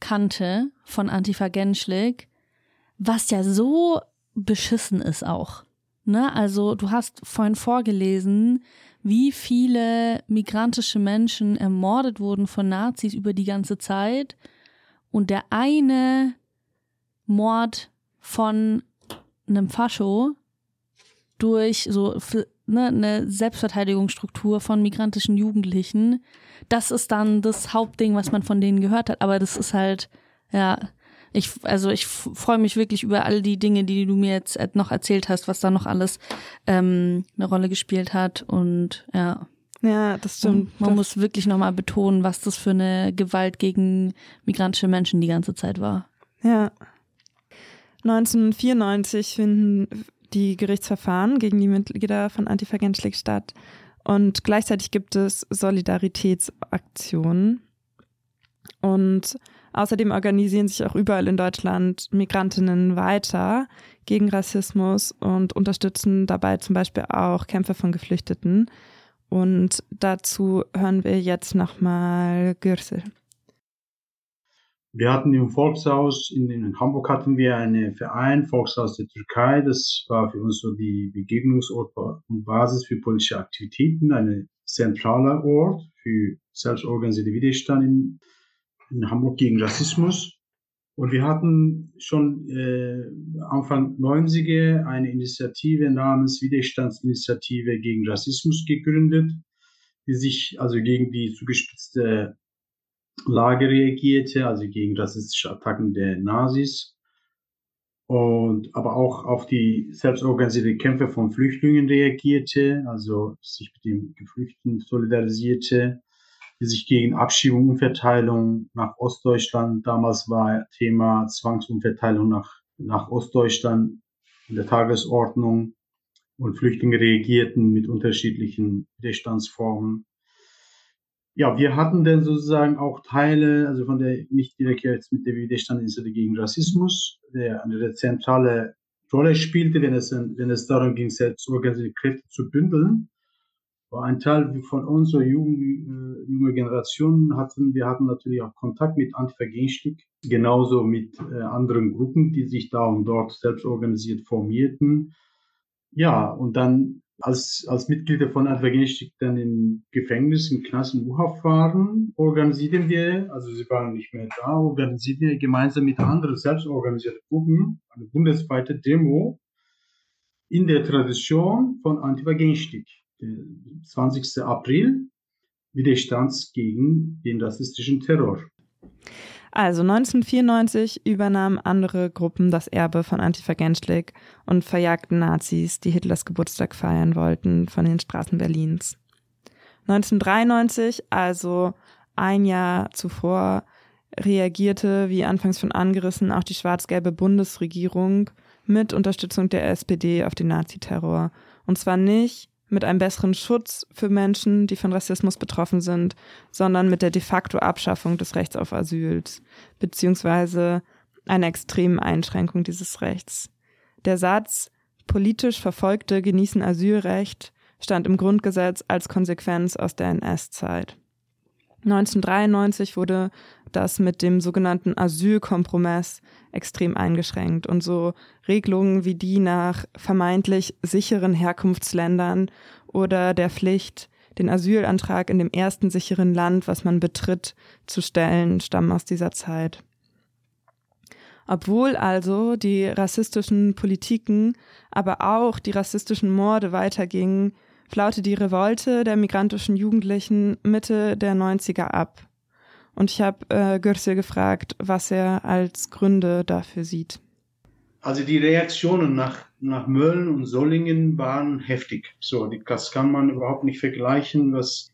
kannte von Antifa Genschlik, was ja so beschissen ist auch. Ne? Also du hast vorhin vorgelesen, wie viele migrantische Menschen ermordet wurden von Nazis über die ganze Zeit und der eine Mord von einem Fascho durch so ne, eine Selbstverteidigungsstruktur von migrantischen Jugendlichen. Das ist dann das Hauptding, was man von denen gehört hat. Aber das ist halt, ja, ich, also ich freue mich wirklich über all die Dinge, die du mir jetzt noch erzählt hast, was da noch alles ähm, eine Rolle gespielt hat. Und ja, Ja, das stimmt. man das, muss wirklich nochmal betonen, was das für eine Gewalt gegen migrantische Menschen die ganze Zeit war. Ja. 1994 finden die Gerichtsverfahren gegen die Mitglieder von Antifa Genschlik statt. Und gleichzeitig gibt es Solidaritätsaktionen. Und außerdem organisieren sich auch überall in Deutschland Migrantinnen weiter gegen Rassismus und unterstützen dabei zum Beispiel auch Kämpfe von Geflüchteten. Und dazu hören wir jetzt nochmal Gürsel. Wir hatten im Volkshaus, in, in Hamburg hatten wir einen Verein, Volkshaus der Türkei. Das war für uns so die Begegnungsort und Basis für politische Aktivitäten, ein zentraler Ort für selbstorganisierten Widerstand in, in Hamburg gegen Rassismus. Und wir hatten schon äh, Anfang 90er eine Initiative namens Widerstandsinitiative gegen Rassismus gegründet, die sich also gegen die zugespitzte Lage reagierte, also gegen rassistische Attacken der Nazis. Und aber auch auf die selbstorganisierten Kämpfe von Flüchtlingen reagierte, also sich mit den Geflüchteten solidarisierte, die sich gegen Abschiebung und Verteilung nach Ostdeutschland, damals war Thema Zwangsumverteilung nach, nach Ostdeutschland in der Tagesordnung. Und Flüchtlinge reagierten mit unterschiedlichen Widerstandsformen ja, wir hatten dann sozusagen auch Teile, also von der, nicht direkt jetzt mit der Widerstandsinitiative gegen Rassismus, der eine zentrale Rolle spielte, wenn es, wenn es darum ging, selbstorganisierte Kräfte zu bündeln. War ein Teil von uns, so jungen, äh, junge Generationen hatten, wir hatten natürlich auch Kontakt mit Antifa Genstieg, genauso mit äh, anderen Gruppen, die sich da und dort selbstorganisiert formierten. Ja, und dann als, als Mitglieder von Advergenstick dann im Gefängnis, im Knast in U-Haft waren, organisierten wir, also sie waren nicht mehr da, organisierten wir gemeinsam mit anderen selbstorganisierten Gruppen eine bundesweite Demo in der Tradition von Antifa-Genstick, der 20. April, Widerstands gegen den rassistischen Terror. Also 1994 übernahmen andere Gruppen das Erbe von Antifa Genschlik und verjagten Nazis, die Hitlers Geburtstag feiern wollten, von den Straßen Berlins. 1993, also ein Jahr zuvor, reagierte, wie anfangs schon angerissen, auch die schwarz-gelbe Bundesregierung mit Unterstützung der SPD auf den Naziterror. Und zwar nicht mit einem besseren Schutz für Menschen, die von Rassismus betroffen sind, sondern mit der de facto Abschaffung des Rechts auf Asyls, beziehungsweise einer extremen Einschränkung dieses Rechts. Der Satz, politisch Verfolgte genießen Asylrecht, stand im Grundgesetz als Konsequenz aus der NS-Zeit. 1993 wurde das mit dem sogenannten Asylkompromiss extrem eingeschränkt und so Regelungen wie die nach vermeintlich sicheren Herkunftsländern oder der Pflicht, den Asylantrag in dem ersten sicheren Land, was man betritt, zu stellen, stammen aus dieser Zeit. Obwohl also die rassistischen Politiken, aber auch die rassistischen Morde weitergingen, flaute die Revolte der migrantischen Jugendlichen Mitte der 90er ab. Und ich habe äh, Gürsel gefragt, was er als Gründe dafür sieht. Also die Reaktionen nach, nach Mölln und Sollingen waren heftig. So, das kann man überhaupt nicht vergleichen, was,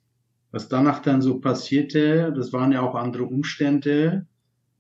was danach dann so passierte. Das waren ja auch andere Umstände.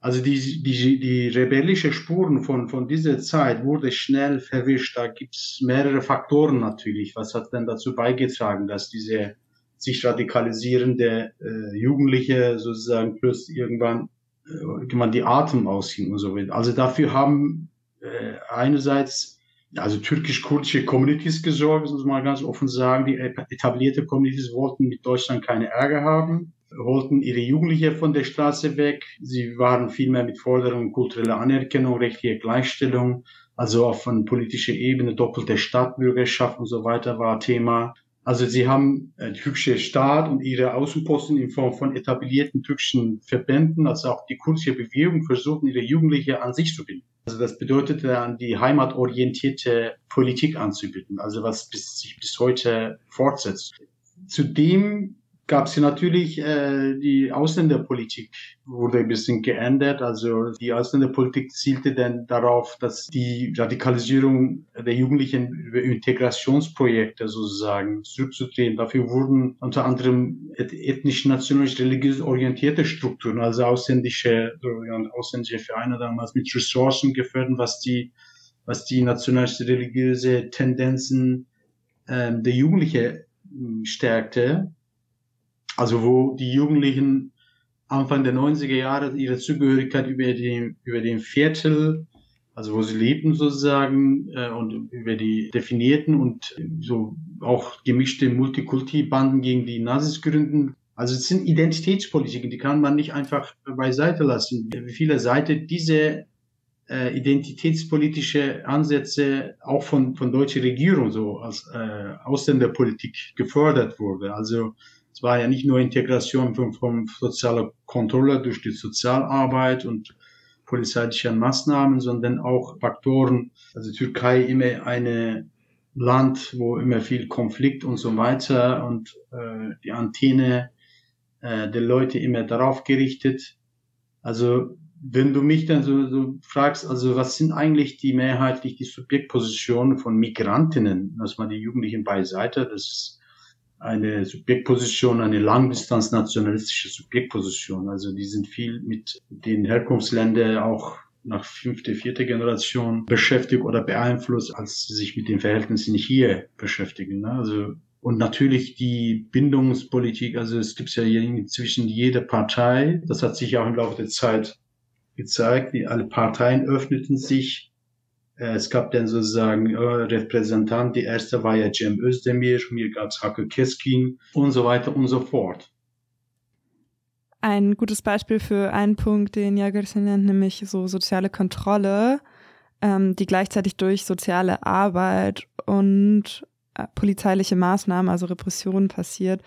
Also die, die, die rebellische Spuren von, von dieser Zeit wurde schnell verwischt. Da gibt's mehrere Faktoren natürlich. Was hat denn dazu beigetragen, dass diese sich radikalisierende äh, Jugendliche sozusagen plötzlich irgendwann äh, die Atem ausging und so weiter. Also dafür haben äh, einerseits also türkisch-kurdische Communities gesorgt, muss man ganz offen sagen. Die etablierte Communities wollten mit Deutschland keine Ärger haben holten ihre Jugendliche von der Straße weg. Sie waren vielmehr mit Forderungen kultureller Anerkennung, rechtliche Gleichstellung, also auf von politischer Ebene doppelte Staatsbürgerschaft und so weiter war Thema. Also sie haben äh, türkische Staat und ihre Außenposten in Form von etablierten türkischen Verbänden, also auch die kurdische Bewegung versuchten, ihre Jugendliche an sich zu binden. Also das bedeutete dann die heimatorientierte Politik anzubieten, also was bis, sich bis heute fortsetzt. Zudem gab es natürlich äh, die Ausländerpolitik wurde ein bisschen geändert. Also die Ausländerpolitik zielte dann darauf, dass die Radikalisierung der Jugendlichen über Integrationsprojekte sozusagen zurückzudrehen. Dafür wurden unter anderem ethnisch, nationalisch, religiös orientierte Strukturen, also ausländische, ausländische Vereine damals mit Ressourcen gefördert, was die was die nationalisch-religiöse Tendenzen ähm, der Jugendlichen stärkte also wo die Jugendlichen Anfang der 90er Jahre ihre Zugehörigkeit über den, über den Viertel, also wo sie lebten sozusagen, äh, und über die definierten und so auch gemischte Multikulti-Banden gegen die Nazis gründen. Also es sind Identitätspolitiken, die kann man nicht einfach beiseite lassen. Wie viele Seiten diese äh, identitätspolitische Ansätze auch von, von deutscher Regierung so als äh, Ausländerpolitik gefördert wurde. Also es war ja nicht nur Integration von, von sozialer Kontrolle durch die Sozialarbeit und polizeiliche Maßnahmen, sondern auch Faktoren, also Türkei immer eine Land, wo immer viel Konflikt und so weiter und äh, die Antenne äh, der Leute immer darauf gerichtet. Also wenn du mich dann so, so fragst, also was sind eigentlich die mehrheitlich die Subjektpositionen von Migrantinnen, dass man die Jugendlichen beiseite, das ist eine Subjektposition, eine langdistanznationalistische Subjektposition. Also die sind viel mit den Herkunftsländern auch nach fünfte, vierte Generation beschäftigt oder beeinflusst, als sie sich mit den Verhältnissen hier beschäftigen. Ne? Also und natürlich die Bindungspolitik, also es gibt ja inzwischen jede Partei, das hat sich auch im Laufe der Zeit gezeigt, alle Parteien öffneten sich es gab dann sozusagen äh, Repräsentant, die erste war ja Cem Özdemir, mir gab es Hakkı Keskin und so weiter und so fort. Ein gutes Beispiel für einen Punkt, den Jagersen nennt, nämlich so soziale Kontrolle, ähm, die gleichzeitig durch soziale Arbeit und äh, polizeiliche Maßnahmen, also Repression passiert,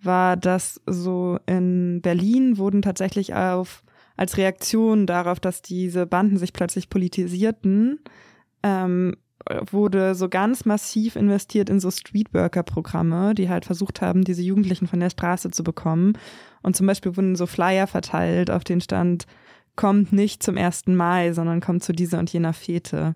war, dass so in Berlin wurden tatsächlich auf als Reaktion darauf, dass diese Banden sich plötzlich politisierten, ähm, wurde so ganz massiv investiert in so Streetworker-Programme, die halt versucht haben, diese Jugendlichen von der Straße zu bekommen. Und zum Beispiel wurden so Flyer verteilt, auf den stand, kommt nicht zum 1. Mai, sondern kommt zu dieser und jener Fete.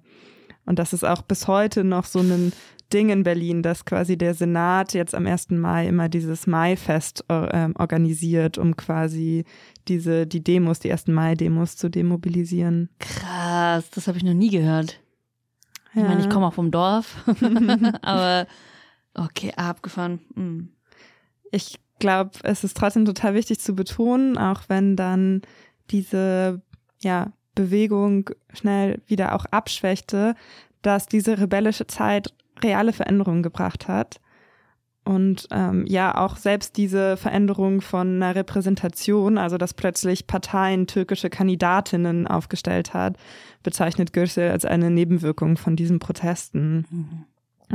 Und das ist auch bis heute noch so ein Ding in Berlin, dass quasi der Senat jetzt am 1. Mai immer dieses Maifest äh, organisiert, um quasi diese, die Demos, die 1. Mai-Demos zu demobilisieren. Krass, das habe ich noch nie gehört. Ich meine, ich komme auch vom Dorf, [LAUGHS] [LAUGHS] aber okay, abgefahren. Mhm. Ich glaube, es ist trotzdem total wichtig zu betonen, auch wenn dann diese ja, Bewegung schnell wieder auch abschwächte, dass diese rebellische Zeit reale Veränderungen gebracht hat. Und ähm, ja, auch selbst diese Veränderung von einer Repräsentation, also dass plötzlich Parteien türkische Kandidatinnen aufgestellt hat, bezeichnet Gürsel als eine Nebenwirkung von diesen Protesten. Mhm.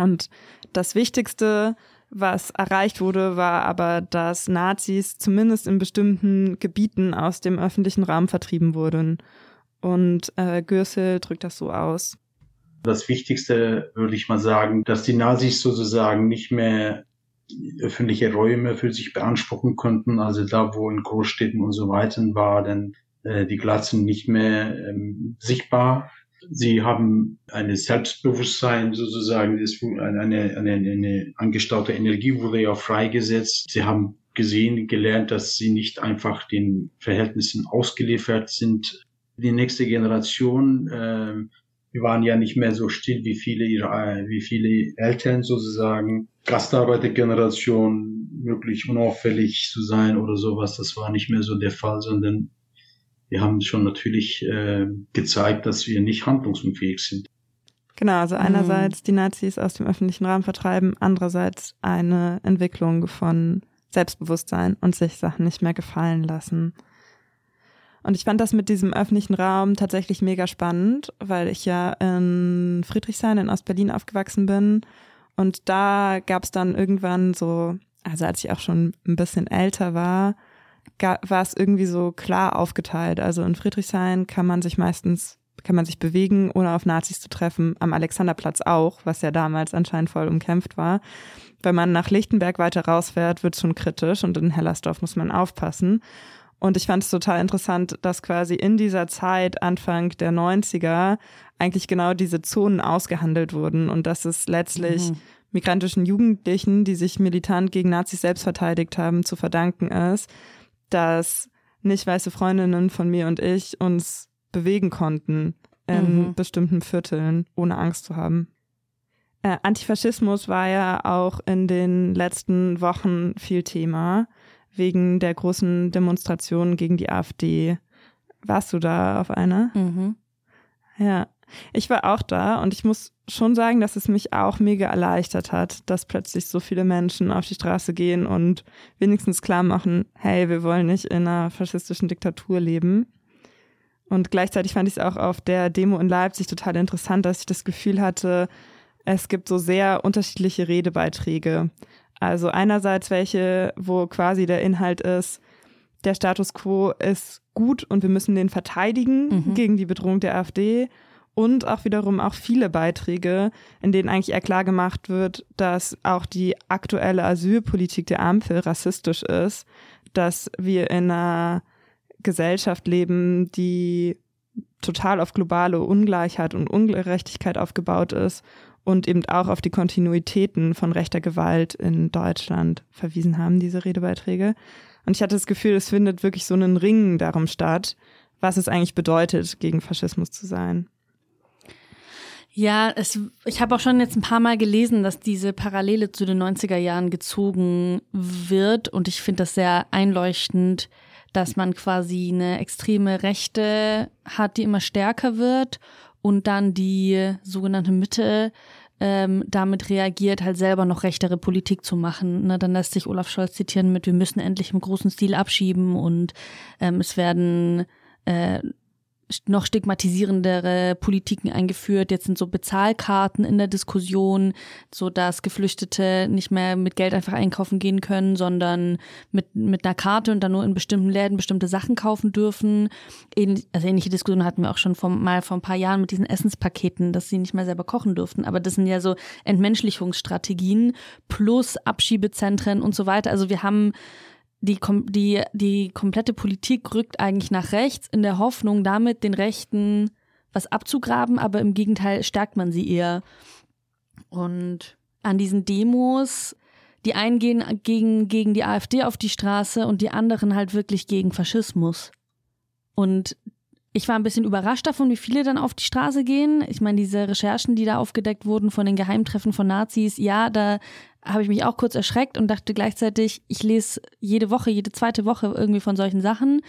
Und das Wichtigste, was erreicht wurde, war aber, dass Nazis zumindest in bestimmten Gebieten aus dem öffentlichen Raum vertrieben wurden. Und äh, Gürsel drückt das so aus. Das Wichtigste würde ich mal sagen, dass die Nazis sozusagen nicht mehr öffentliche Räume für sich beanspruchen konnten, also da, wo in Großstädten und so weiter war, dann äh, die Glatzen nicht mehr ähm, sichtbar. Sie haben ein Selbstbewusstsein sozusagen, eine, eine, eine, eine angestaute Energie wurde ja freigesetzt. Sie haben gesehen, gelernt, dass sie nicht einfach den Verhältnissen ausgeliefert sind. Die nächste Generation, äh, wir waren ja nicht mehr so still wie viele ihre, wie viele Eltern sozusagen. Gastarbeitergeneration, möglich unauffällig zu sein oder sowas, das war nicht mehr so der Fall, sondern wir haben schon natürlich äh, gezeigt, dass wir nicht handlungsunfähig sind. Genau, also einerseits mhm. die Nazis aus dem öffentlichen Raum vertreiben, andererseits eine Entwicklung von Selbstbewusstsein und sich Sachen nicht mehr gefallen lassen. Und ich fand das mit diesem öffentlichen Raum tatsächlich mega spannend, weil ich ja in Friedrichshain in Ostberlin aufgewachsen bin. Und da gab es dann irgendwann so, also als ich auch schon ein bisschen älter war, war es irgendwie so klar aufgeteilt. Also in Friedrichshain kann man sich meistens, kann man sich bewegen, ohne auf Nazis zu treffen. Am Alexanderplatz auch, was ja damals anscheinend voll umkämpft war. Wenn man nach Lichtenberg weiter rausfährt, wird schon kritisch und in Hellersdorf muss man aufpassen. Und ich fand es total interessant, dass quasi in dieser Zeit, Anfang der 90er, eigentlich genau diese Zonen ausgehandelt wurden und dass es letztlich mhm. migrantischen Jugendlichen, die sich militant gegen Nazis selbst verteidigt haben, zu verdanken ist, dass nicht weiße Freundinnen von mir und ich uns bewegen konnten in mhm. bestimmten Vierteln, ohne Angst zu haben. Äh, Antifaschismus war ja auch in den letzten Wochen viel Thema, wegen der großen Demonstrationen gegen die AfD. Warst du da auf einer? Mhm. Ja. Ich war auch da und ich muss schon sagen, dass es mich auch mega erleichtert hat, dass plötzlich so viele Menschen auf die Straße gehen und wenigstens klar machen, hey, wir wollen nicht in einer faschistischen Diktatur leben. Und gleichzeitig fand ich es auch auf der Demo in Leipzig total interessant, dass ich das Gefühl hatte, es gibt so sehr unterschiedliche Redebeiträge. Also einerseits welche, wo quasi der Inhalt ist, der Status quo ist gut und wir müssen den verteidigen mhm. gegen die Bedrohung der AfD und auch wiederum auch viele Beiträge, in denen eigentlich eher klar gemacht wird, dass auch die aktuelle Asylpolitik der Ampel rassistisch ist, dass wir in einer Gesellschaft leben, die total auf globale Ungleichheit und Ungerechtigkeit aufgebaut ist und eben auch auf die Kontinuitäten von rechter Gewalt in Deutschland verwiesen haben, diese Redebeiträge. Und ich hatte das Gefühl, es findet wirklich so einen Ringen darum statt, was es eigentlich bedeutet, gegen Faschismus zu sein. Ja, es, ich habe auch schon jetzt ein paar Mal gelesen, dass diese Parallele zu den 90er Jahren gezogen wird und ich finde das sehr einleuchtend, dass man quasi eine extreme Rechte hat, die immer stärker wird und dann die sogenannte Mitte ähm, damit reagiert, halt selber noch rechtere Politik zu machen. Ne, dann lässt sich Olaf Scholz zitieren mit, wir müssen endlich im großen Stil abschieben und ähm, es werden äh, noch stigmatisierendere Politiken eingeführt. Jetzt sind so Bezahlkarten in der Diskussion, so dass Geflüchtete nicht mehr mit Geld einfach einkaufen gehen können, sondern mit, mit einer Karte und dann nur in bestimmten Läden bestimmte Sachen kaufen dürfen. also ähnliche Diskussionen hatten wir auch schon vor, mal vor ein paar Jahren mit diesen Essenspaketen, dass sie nicht mehr selber kochen durften. Aber das sind ja so Entmenschlichungsstrategien plus Abschiebezentren und so weiter. Also wir haben die, die, die komplette Politik rückt eigentlich nach rechts in der Hoffnung, damit den Rechten was abzugraben, aber im Gegenteil stärkt man sie eher. Und an diesen Demos, die einen gehen gegen, gegen die AfD auf die Straße und die anderen halt wirklich gegen Faschismus. Und ich war ein bisschen überrascht davon, wie viele dann auf die Straße gehen. Ich meine, diese Recherchen, die da aufgedeckt wurden von den Geheimtreffen von Nazis, ja, da habe ich mich auch kurz erschreckt und dachte gleichzeitig, ich lese jede Woche, jede zweite Woche irgendwie von solchen Sachen.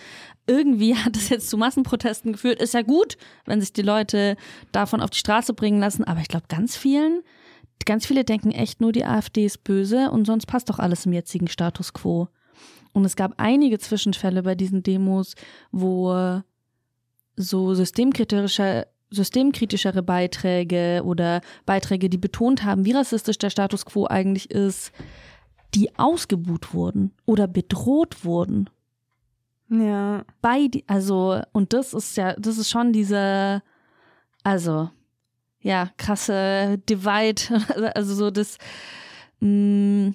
Irgendwie [LAUGHS] hat es jetzt zu Massenprotesten geführt. Ist ja gut, wenn sich die Leute davon auf die Straße bringen lassen, aber ich glaube, ganz vielen, ganz viele denken echt nur, die AfD ist böse und sonst passt doch alles im jetzigen Status quo. Und es gab einige Zwischenfälle bei diesen Demos, wo so systemkritische systemkritischere Beiträge oder Beiträge, die betont haben, wie rassistisch der Status quo eigentlich ist, die ausgebuht wurden oder bedroht wurden. Ja. Bei, die- also, und das ist ja, das ist schon diese, also, ja, krasse Divide, [LAUGHS] also so das, mh,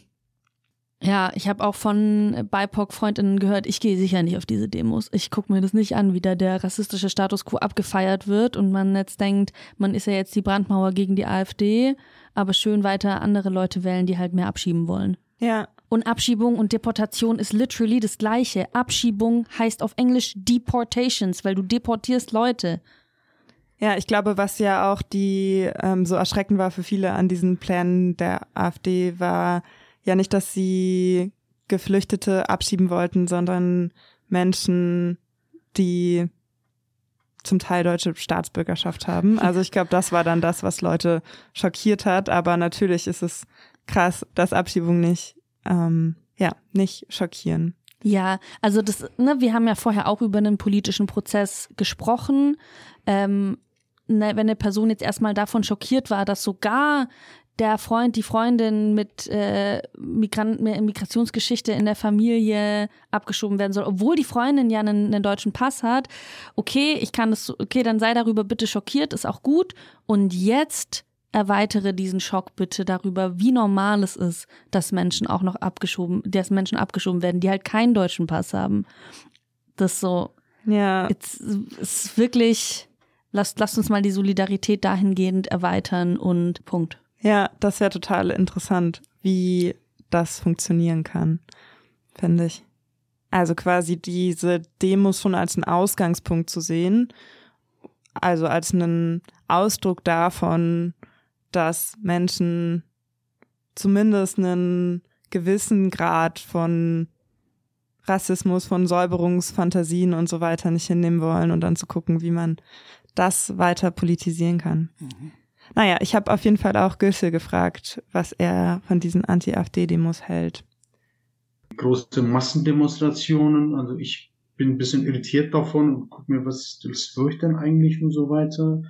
ja, ich habe auch von BIPOC-Freundinnen gehört, ich gehe sicher nicht auf diese Demos. Ich gucke mir das nicht an, wie da der rassistische Status quo abgefeiert wird und man jetzt denkt, man ist ja jetzt die Brandmauer gegen die AfD, aber schön weiter andere Leute wählen, die halt mehr abschieben wollen. Ja. Und Abschiebung und Deportation ist literally das gleiche. Abschiebung heißt auf Englisch Deportations, weil du deportierst Leute. Ja, ich glaube, was ja auch die ähm, so erschreckend war für viele an diesen Plänen der AfD, war ja nicht, dass sie Geflüchtete abschieben wollten, sondern Menschen, die zum Teil deutsche Staatsbürgerschaft haben. [LAUGHS] Also ich glaube, das war dann das, was Leute schockiert hat. Aber natürlich ist es krass, dass Abschiebungen nicht, ähm, ja, nicht schockieren. Ja, also das, ne, wir haben ja vorher auch über einen politischen Prozess gesprochen. Ähm, ne, wenn eine Person jetzt erstmal davon schockiert war, dass sogar der Freund, die Freundin mit äh, Migrant, Migrationsgeschichte in der Familie abgeschoben werden soll, obwohl die Freundin ja einen, einen deutschen Pass hat. Okay, ich kann das, okay, dann sei darüber bitte schockiert, ist auch gut. Und jetzt erweitere diesen Schock bitte darüber, wie normal es ist, dass Menschen auch noch abgeschoben, dass Menschen abgeschoben werden, die halt keinen deutschen Pass haben. Das so, Ja, jetzt ist wirklich, lasst, lasst uns mal die Solidarität dahingehend erweitern und Punkt. Ja, das wäre total interessant, wie das funktionieren kann, finde ich. Also quasi diese Demos schon als einen Ausgangspunkt zu sehen, also als einen Ausdruck davon, dass Menschen zumindest einen gewissen Grad von Rassismus, von Säuberungsfantasien und so weiter nicht hinnehmen wollen und dann zu gucken, wie man das weiter politisieren kann. Naja, ich habe auf jeden Fall auch Güssel gefragt, was er von diesen Anti-AfD-Demos hält. Große Massendemonstrationen, also ich bin ein bisschen irritiert davon und guck mir, was das wird denn eigentlich und so weiter.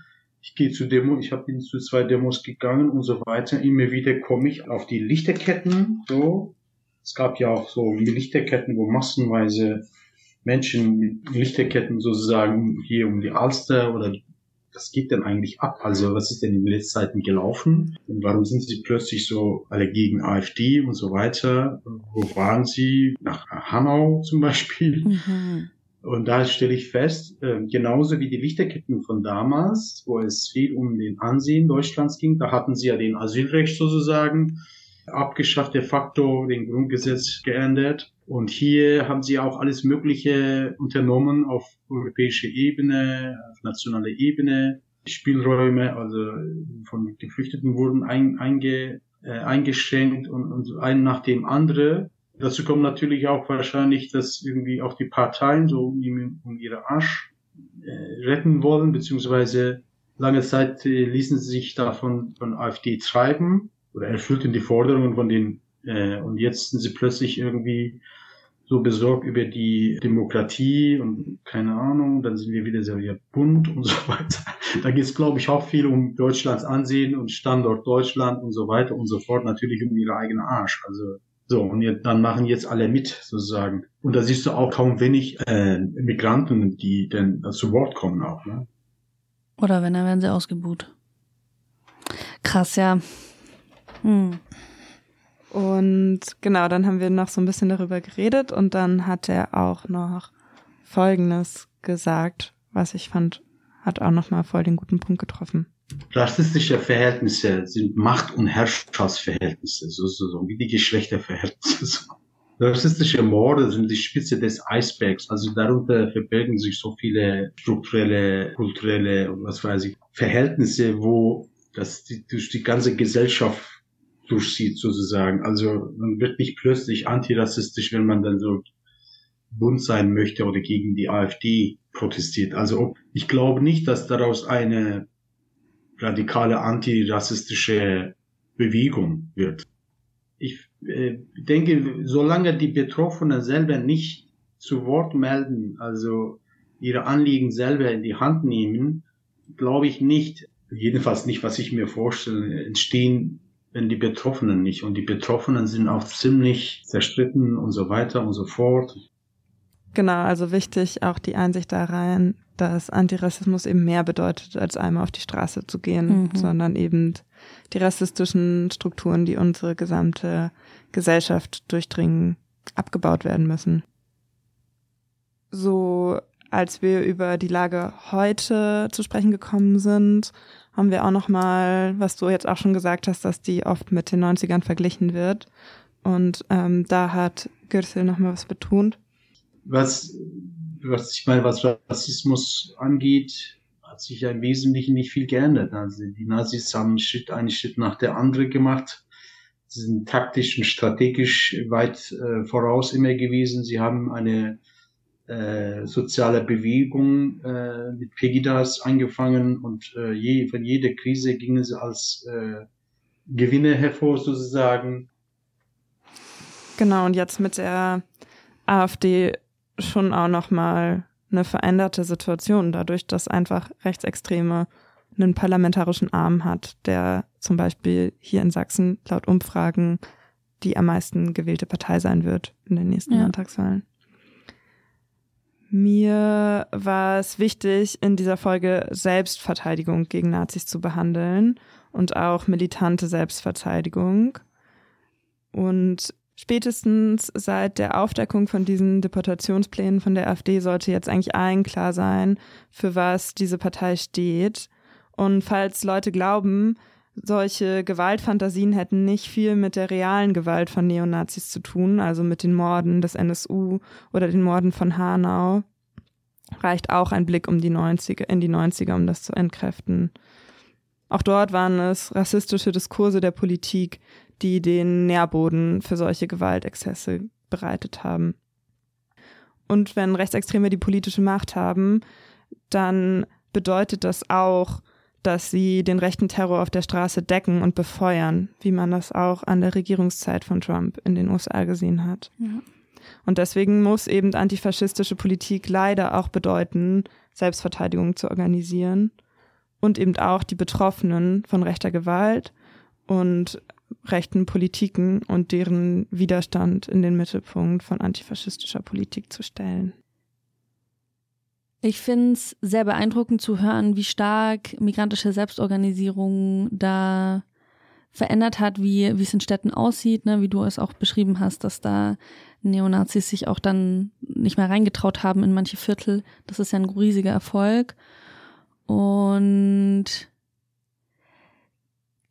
Ich gehe zu Demo, ich habe zu zwei Demos gegangen und so weiter. Immer wieder komme ich auf die Lichterketten. So, es gab ja auch so Lichterketten, wo massenweise Menschen mit Lichterketten sozusagen hier um die Alster oder was geht denn eigentlich ab? Also was ist denn in den letzten Zeiten gelaufen? Und warum sind sie plötzlich so alle gegen AfD und so weiter? Wo waren sie? Nach Hanau zum Beispiel. Mhm. Und da stelle ich fest, äh, genauso wie die Lichterketten von damals, wo es viel um den Ansehen Deutschlands ging, da hatten sie ja den Asylrecht sozusagen abgeschafft, de facto den Grundgesetz geändert. Und hier haben sie auch alles Mögliche unternommen auf europäischer Ebene, auf nationaler Ebene. Spielräume, also von Geflüchteten wurden ein, einge, äh, eingeschränkt und, und ein nach dem anderen. Dazu kommt natürlich auch wahrscheinlich, dass irgendwie auch die Parteien so um, um ihre Arsch äh, retten wollen, beziehungsweise lange Zeit äh, ließen sie sich davon von AfD treiben oder erfüllten die Forderungen von den äh, und jetzt sind sie plötzlich irgendwie so besorgt über die Demokratie und keine Ahnung, dann sind wir wieder sehr bunt und [LAUGHS] so weiter. Da geht es, glaube ich, auch viel um Deutschlands Ansehen und Standort Deutschland und so weiter und so fort, natürlich um ihre eigene Arsch. Also so, und jetzt, dann machen jetzt alle mit, sozusagen. Und da siehst du auch kaum wenig äh, Migranten, die denn zu Wort kommen auch. Ne? Oder wenn, dann werden sie ausgebuht. Krass, ja. Hm. Und genau, dann haben wir noch so ein bisschen darüber geredet und dann hat er auch noch Folgendes gesagt, was ich fand, hat auch nochmal voll den guten Punkt getroffen. Rassistische Verhältnisse sind Macht- und Herrschaftsverhältnisse, so, so, so wie die Geschlechterverhältnisse. [LAUGHS] So. Rassistische Morde sind die Spitze des Eisbergs, also darunter verbergen sich so viele strukturelle, kulturelle und was weiß ich, Verhältnisse, wo das die, durch die ganze Gesellschaft durchzieht sozusagen. Also man wird nicht plötzlich antirassistisch, wenn man dann so bunt sein möchte oder gegen die AfD protestiert. Also ich glaube nicht, dass daraus eine radikale antirassistische Bewegung wird. Ich äh, denke, solange die Betroffenen selber nicht zu Wort melden, also ihre Anliegen selber in die Hand nehmen, glaube ich nicht, jedenfalls nicht, was ich mir vorstelle, entstehen wenn die Betroffenen nicht. Und die Betroffenen sind auch ziemlich zerstritten und so weiter und so fort. Genau, also wichtig auch die Einsicht da rein, dass Antirassismus eben mehr bedeutet, als einmal auf die Straße zu gehen, Mhm. sondern eben die rassistischen Strukturen, die unsere gesamte Gesellschaft durchdringen, abgebaut werden müssen. So, als wir über die Lage heute zu sprechen gekommen sind, haben wir auch noch mal, was du jetzt auch schon gesagt hast, dass die oft mit den 90ern verglichen wird. Und ähm, da hat Gürsel noch mal was betont. Was, was ich meine, was Rassismus angeht, hat sich ja im Wesentlichen nicht viel geändert. Also die Nazis haben einen Schritt, einen Schritt nach der andere gemacht. Sie sind taktisch und strategisch weit äh, voraus immer gewesen. Sie haben eine äh, soziale Bewegung äh, mit Pegidas angefangen und äh, je, von jeder Krise gingen sie als äh, Gewinner hervor sozusagen. Genau, und jetzt mit der AfD schon auch nochmal eine veränderte Situation, dadurch, dass einfach Rechtsextreme einen parlamentarischen Arm hat, der zum Beispiel hier in Sachsen laut Umfragen die am meisten gewählte Partei sein wird in den nächsten Ja. Landtagswahlen. Mir war es wichtig, in dieser Folge Selbstverteidigung gegen Nazis zu behandeln und auch militante Selbstverteidigung. Und spätestens seit der Aufdeckung von diesen Deportationsplänen von der AfD sollte jetzt eigentlich allen klar sein, für was diese Partei steht. Und falls Leute glauben, solche Gewaltfantasien hätten nicht viel mit der realen Gewalt von Neonazis zu tun, also mit den Morden des NSU oder den Morden von Hanau, reicht auch ein Blick um die 90er, in die 90er, um das zu entkräften. Auch dort waren es rassistische Diskurse der Politik, die den Nährboden für solche Gewaltexzesse bereitet haben. Und wenn Rechtsextreme die politische Macht haben, dann bedeutet das auch, dass sie den rechten Terror auf der Straße decken und befeuern, wie man das auch an der Regierungszeit von Trump in den USA gesehen hat. Ja. Und deswegen muss eben antifaschistische Politik leider auch bedeuten, Selbstverteidigung zu organisieren und eben auch die Betroffenen von rechter Gewalt und rechten Politiken und deren Widerstand in den Mittelpunkt von antifaschistischer Politik zu stellen. Ich finde es sehr beeindruckend zu hören, wie stark migrantische Selbstorganisierung da verändert hat, wie, es in Städten aussieht, ne, wie du es auch beschrieben hast, dass da Neonazis sich auch dann nicht mehr reingetraut haben in manche Viertel. Das ist ja ein riesiger Erfolg. Und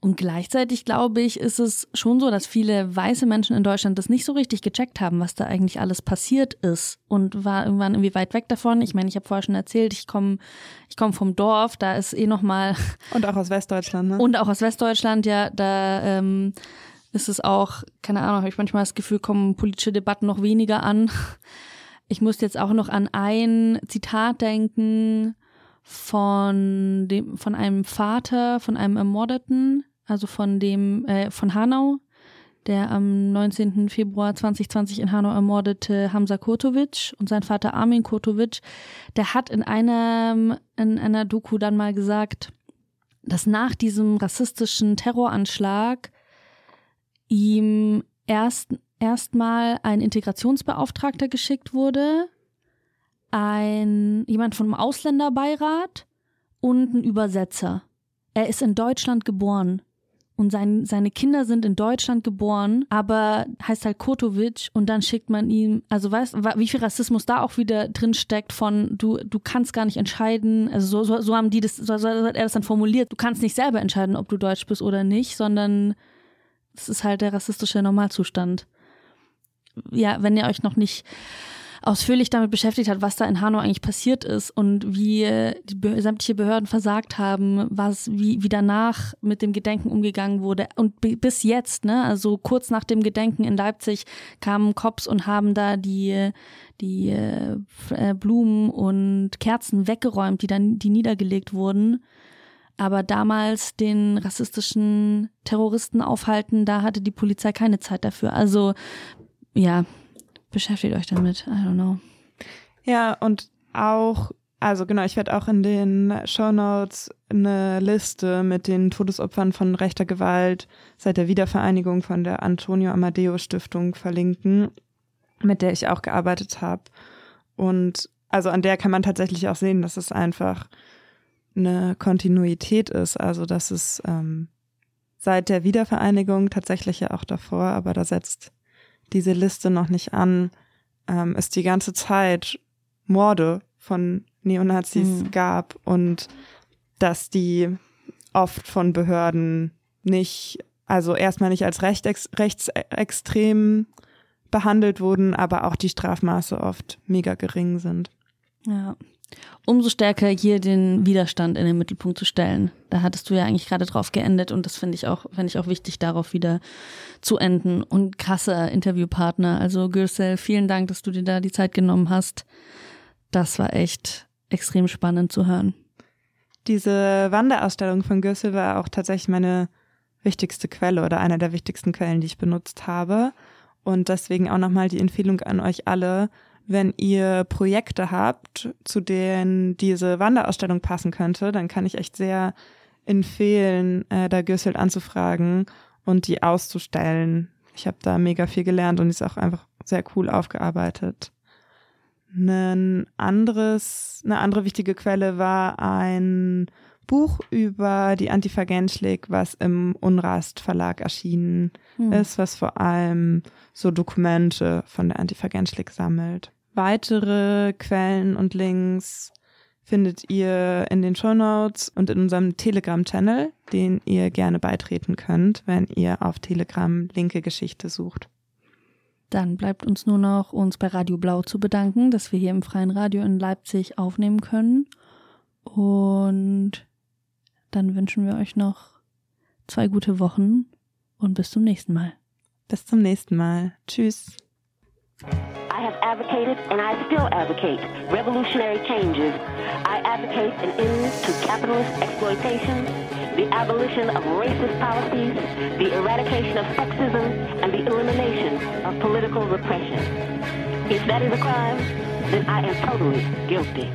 und gleichzeitig glaube ich, ist es schon so, dass viele weiße Menschen in Deutschland das nicht so richtig gecheckt haben, was da eigentlich alles passiert ist und war irgendwann irgendwie weit weg davon. Ich meine, ich habe vorher schon erzählt, ich komme ich komm vom Dorf, da ist eh noch mal [LAUGHS] Und auch aus Westdeutschland, ne? und auch aus Westdeutschland, ja, da ähm, ist es auch, keine Ahnung, habe ich manchmal das Gefühl, kommen politische Debatten noch weniger an. Ich muss jetzt auch noch an ein Zitat denken von dem, von einem Vater, von einem Ermordeten, also von dem, äh, von Hanau, der am 19. Februar 2020 in Hanau ermordete Hamza Kurtovic und sein Vater Armin Kurtovic, der hat in einem, in einer Doku dann mal gesagt, dass nach diesem rassistischen Terroranschlag ihm erst erstmal ein Integrationsbeauftragter geschickt wurde, ein jemand vom Ausländerbeirat und ein Übersetzer. Er ist in Deutschland geboren und sein, seine Kinder sind in Deutschland geboren, aber heißt halt Kotovic und dann schickt man ihm, also weißt wie viel Rassismus da auch wieder drin steckt von du du kannst gar nicht entscheiden, also so, so, so haben die das, so, so hat er das dann formuliert, du kannst nicht selber entscheiden, ob du deutsch bist oder nicht, sondern es ist halt der rassistische Normalzustand. Ja, wenn ihr euch noch nicht ausführlich damit beschäftigt hat, was da in Hanau eigentlich passiert ist und wie die Be sämtliche Behörden versagt haben, was wie, wie danach mit dem Gedenken umgegangen wurde und bi- bis jetzt, ne, also kurz nach dem Gedenken in Leipzig kamen Cops und haben da die die äh, Blumen und Kerzen weggeräumt, die dann die niedergelegt wurden. Aber damals den rassistischen Terroristen aufhalten, da hatte die Polizei keine Zeit dafür. Also ja, beschäftigt euch damit. I don't know. Ja, und auch, also genau, ich werde auch in den Show Notes eine Liste mit den Todesopfern von rechter Gewalt seit der Wiedervereinigung von der Antonio Amadeo Stiftung verlinken, mit der ich auch gearbeitet habe. Und also an der kann man tatsächlich auch sehen, dass es einfach eine Kontinuität ist. Also dass es ähm, seit der Wiedervereinigung tatsächlich ja auch davor, aber da setzt diese Liste noch nicht an, ähm, es die ganze Zeit Morde von Neonazis mhm. gab und dass die oft von Behörden nicht, also erstmal nicht als rechtex rechtsextrem behandelt wurden, aber auch die Strafmaße oft mega gering sind. Ja. Umso stärker hier den Widerstand in den Mittelpunkt zu stellen. Da hattest du ja eigentlich gerade drauf geendet und das finde ich auch, finde ich auch wichtig, darauf wieder zu enden. Und krasser Interviewpartner. Also Gürsel, vielen Dank, dass du dir da die Zeit genommen hast. Das war echt extrem spannend zu hören. Diese Wanderausstellung von Gürsel war auch tatsächlich meine wichtigste Quelle oder einer der wichtigsten Quellen, die ich benutzt habe. Und deswegen auch nochmal die Empfehlung an euch alle, wenn ihr Projekte habt, zu denen diese Wanderausstellung passen könnte, dann kann ich echt sehr empfehlen, äh, da Gürsel anzufragen und die auszustellen. Ich habe da mega viel gelernt und ist auch einfach sehr cool aufgearbeitet. Ein anderes, eine andere wichtige Quelle war ein Buch über die Antifa Genschlik, was im Unrast Verlag erschienen hm. ist, was vor allem so Dokumente von der Antifa Genschlik sammelt. Weitere Quellen und Links findet ihr in den Show Notes und in unserem Telegram-Channel, den ihr gerne beitreten könnt, wenn ihr auf Telegram linke Geschichte sucht. Dann bleibt uns nur noch, uns bei Radio Blau zu bedanken, dass wir hier im Freien Radio in Leipzig aufnehmen können. Und dann wünschen wir euch noch zwei gute Wochen und bis zum nächsten Mal. Bis zum nächsten Mal. Tschüss. I have advocated and I still advocate revolutionary changes. I advocate an end to capitalist exploitation, the abolition of racist policies, the eradication of sexism, and the elimination of political repression. If that is a crime, then I am totally guilty.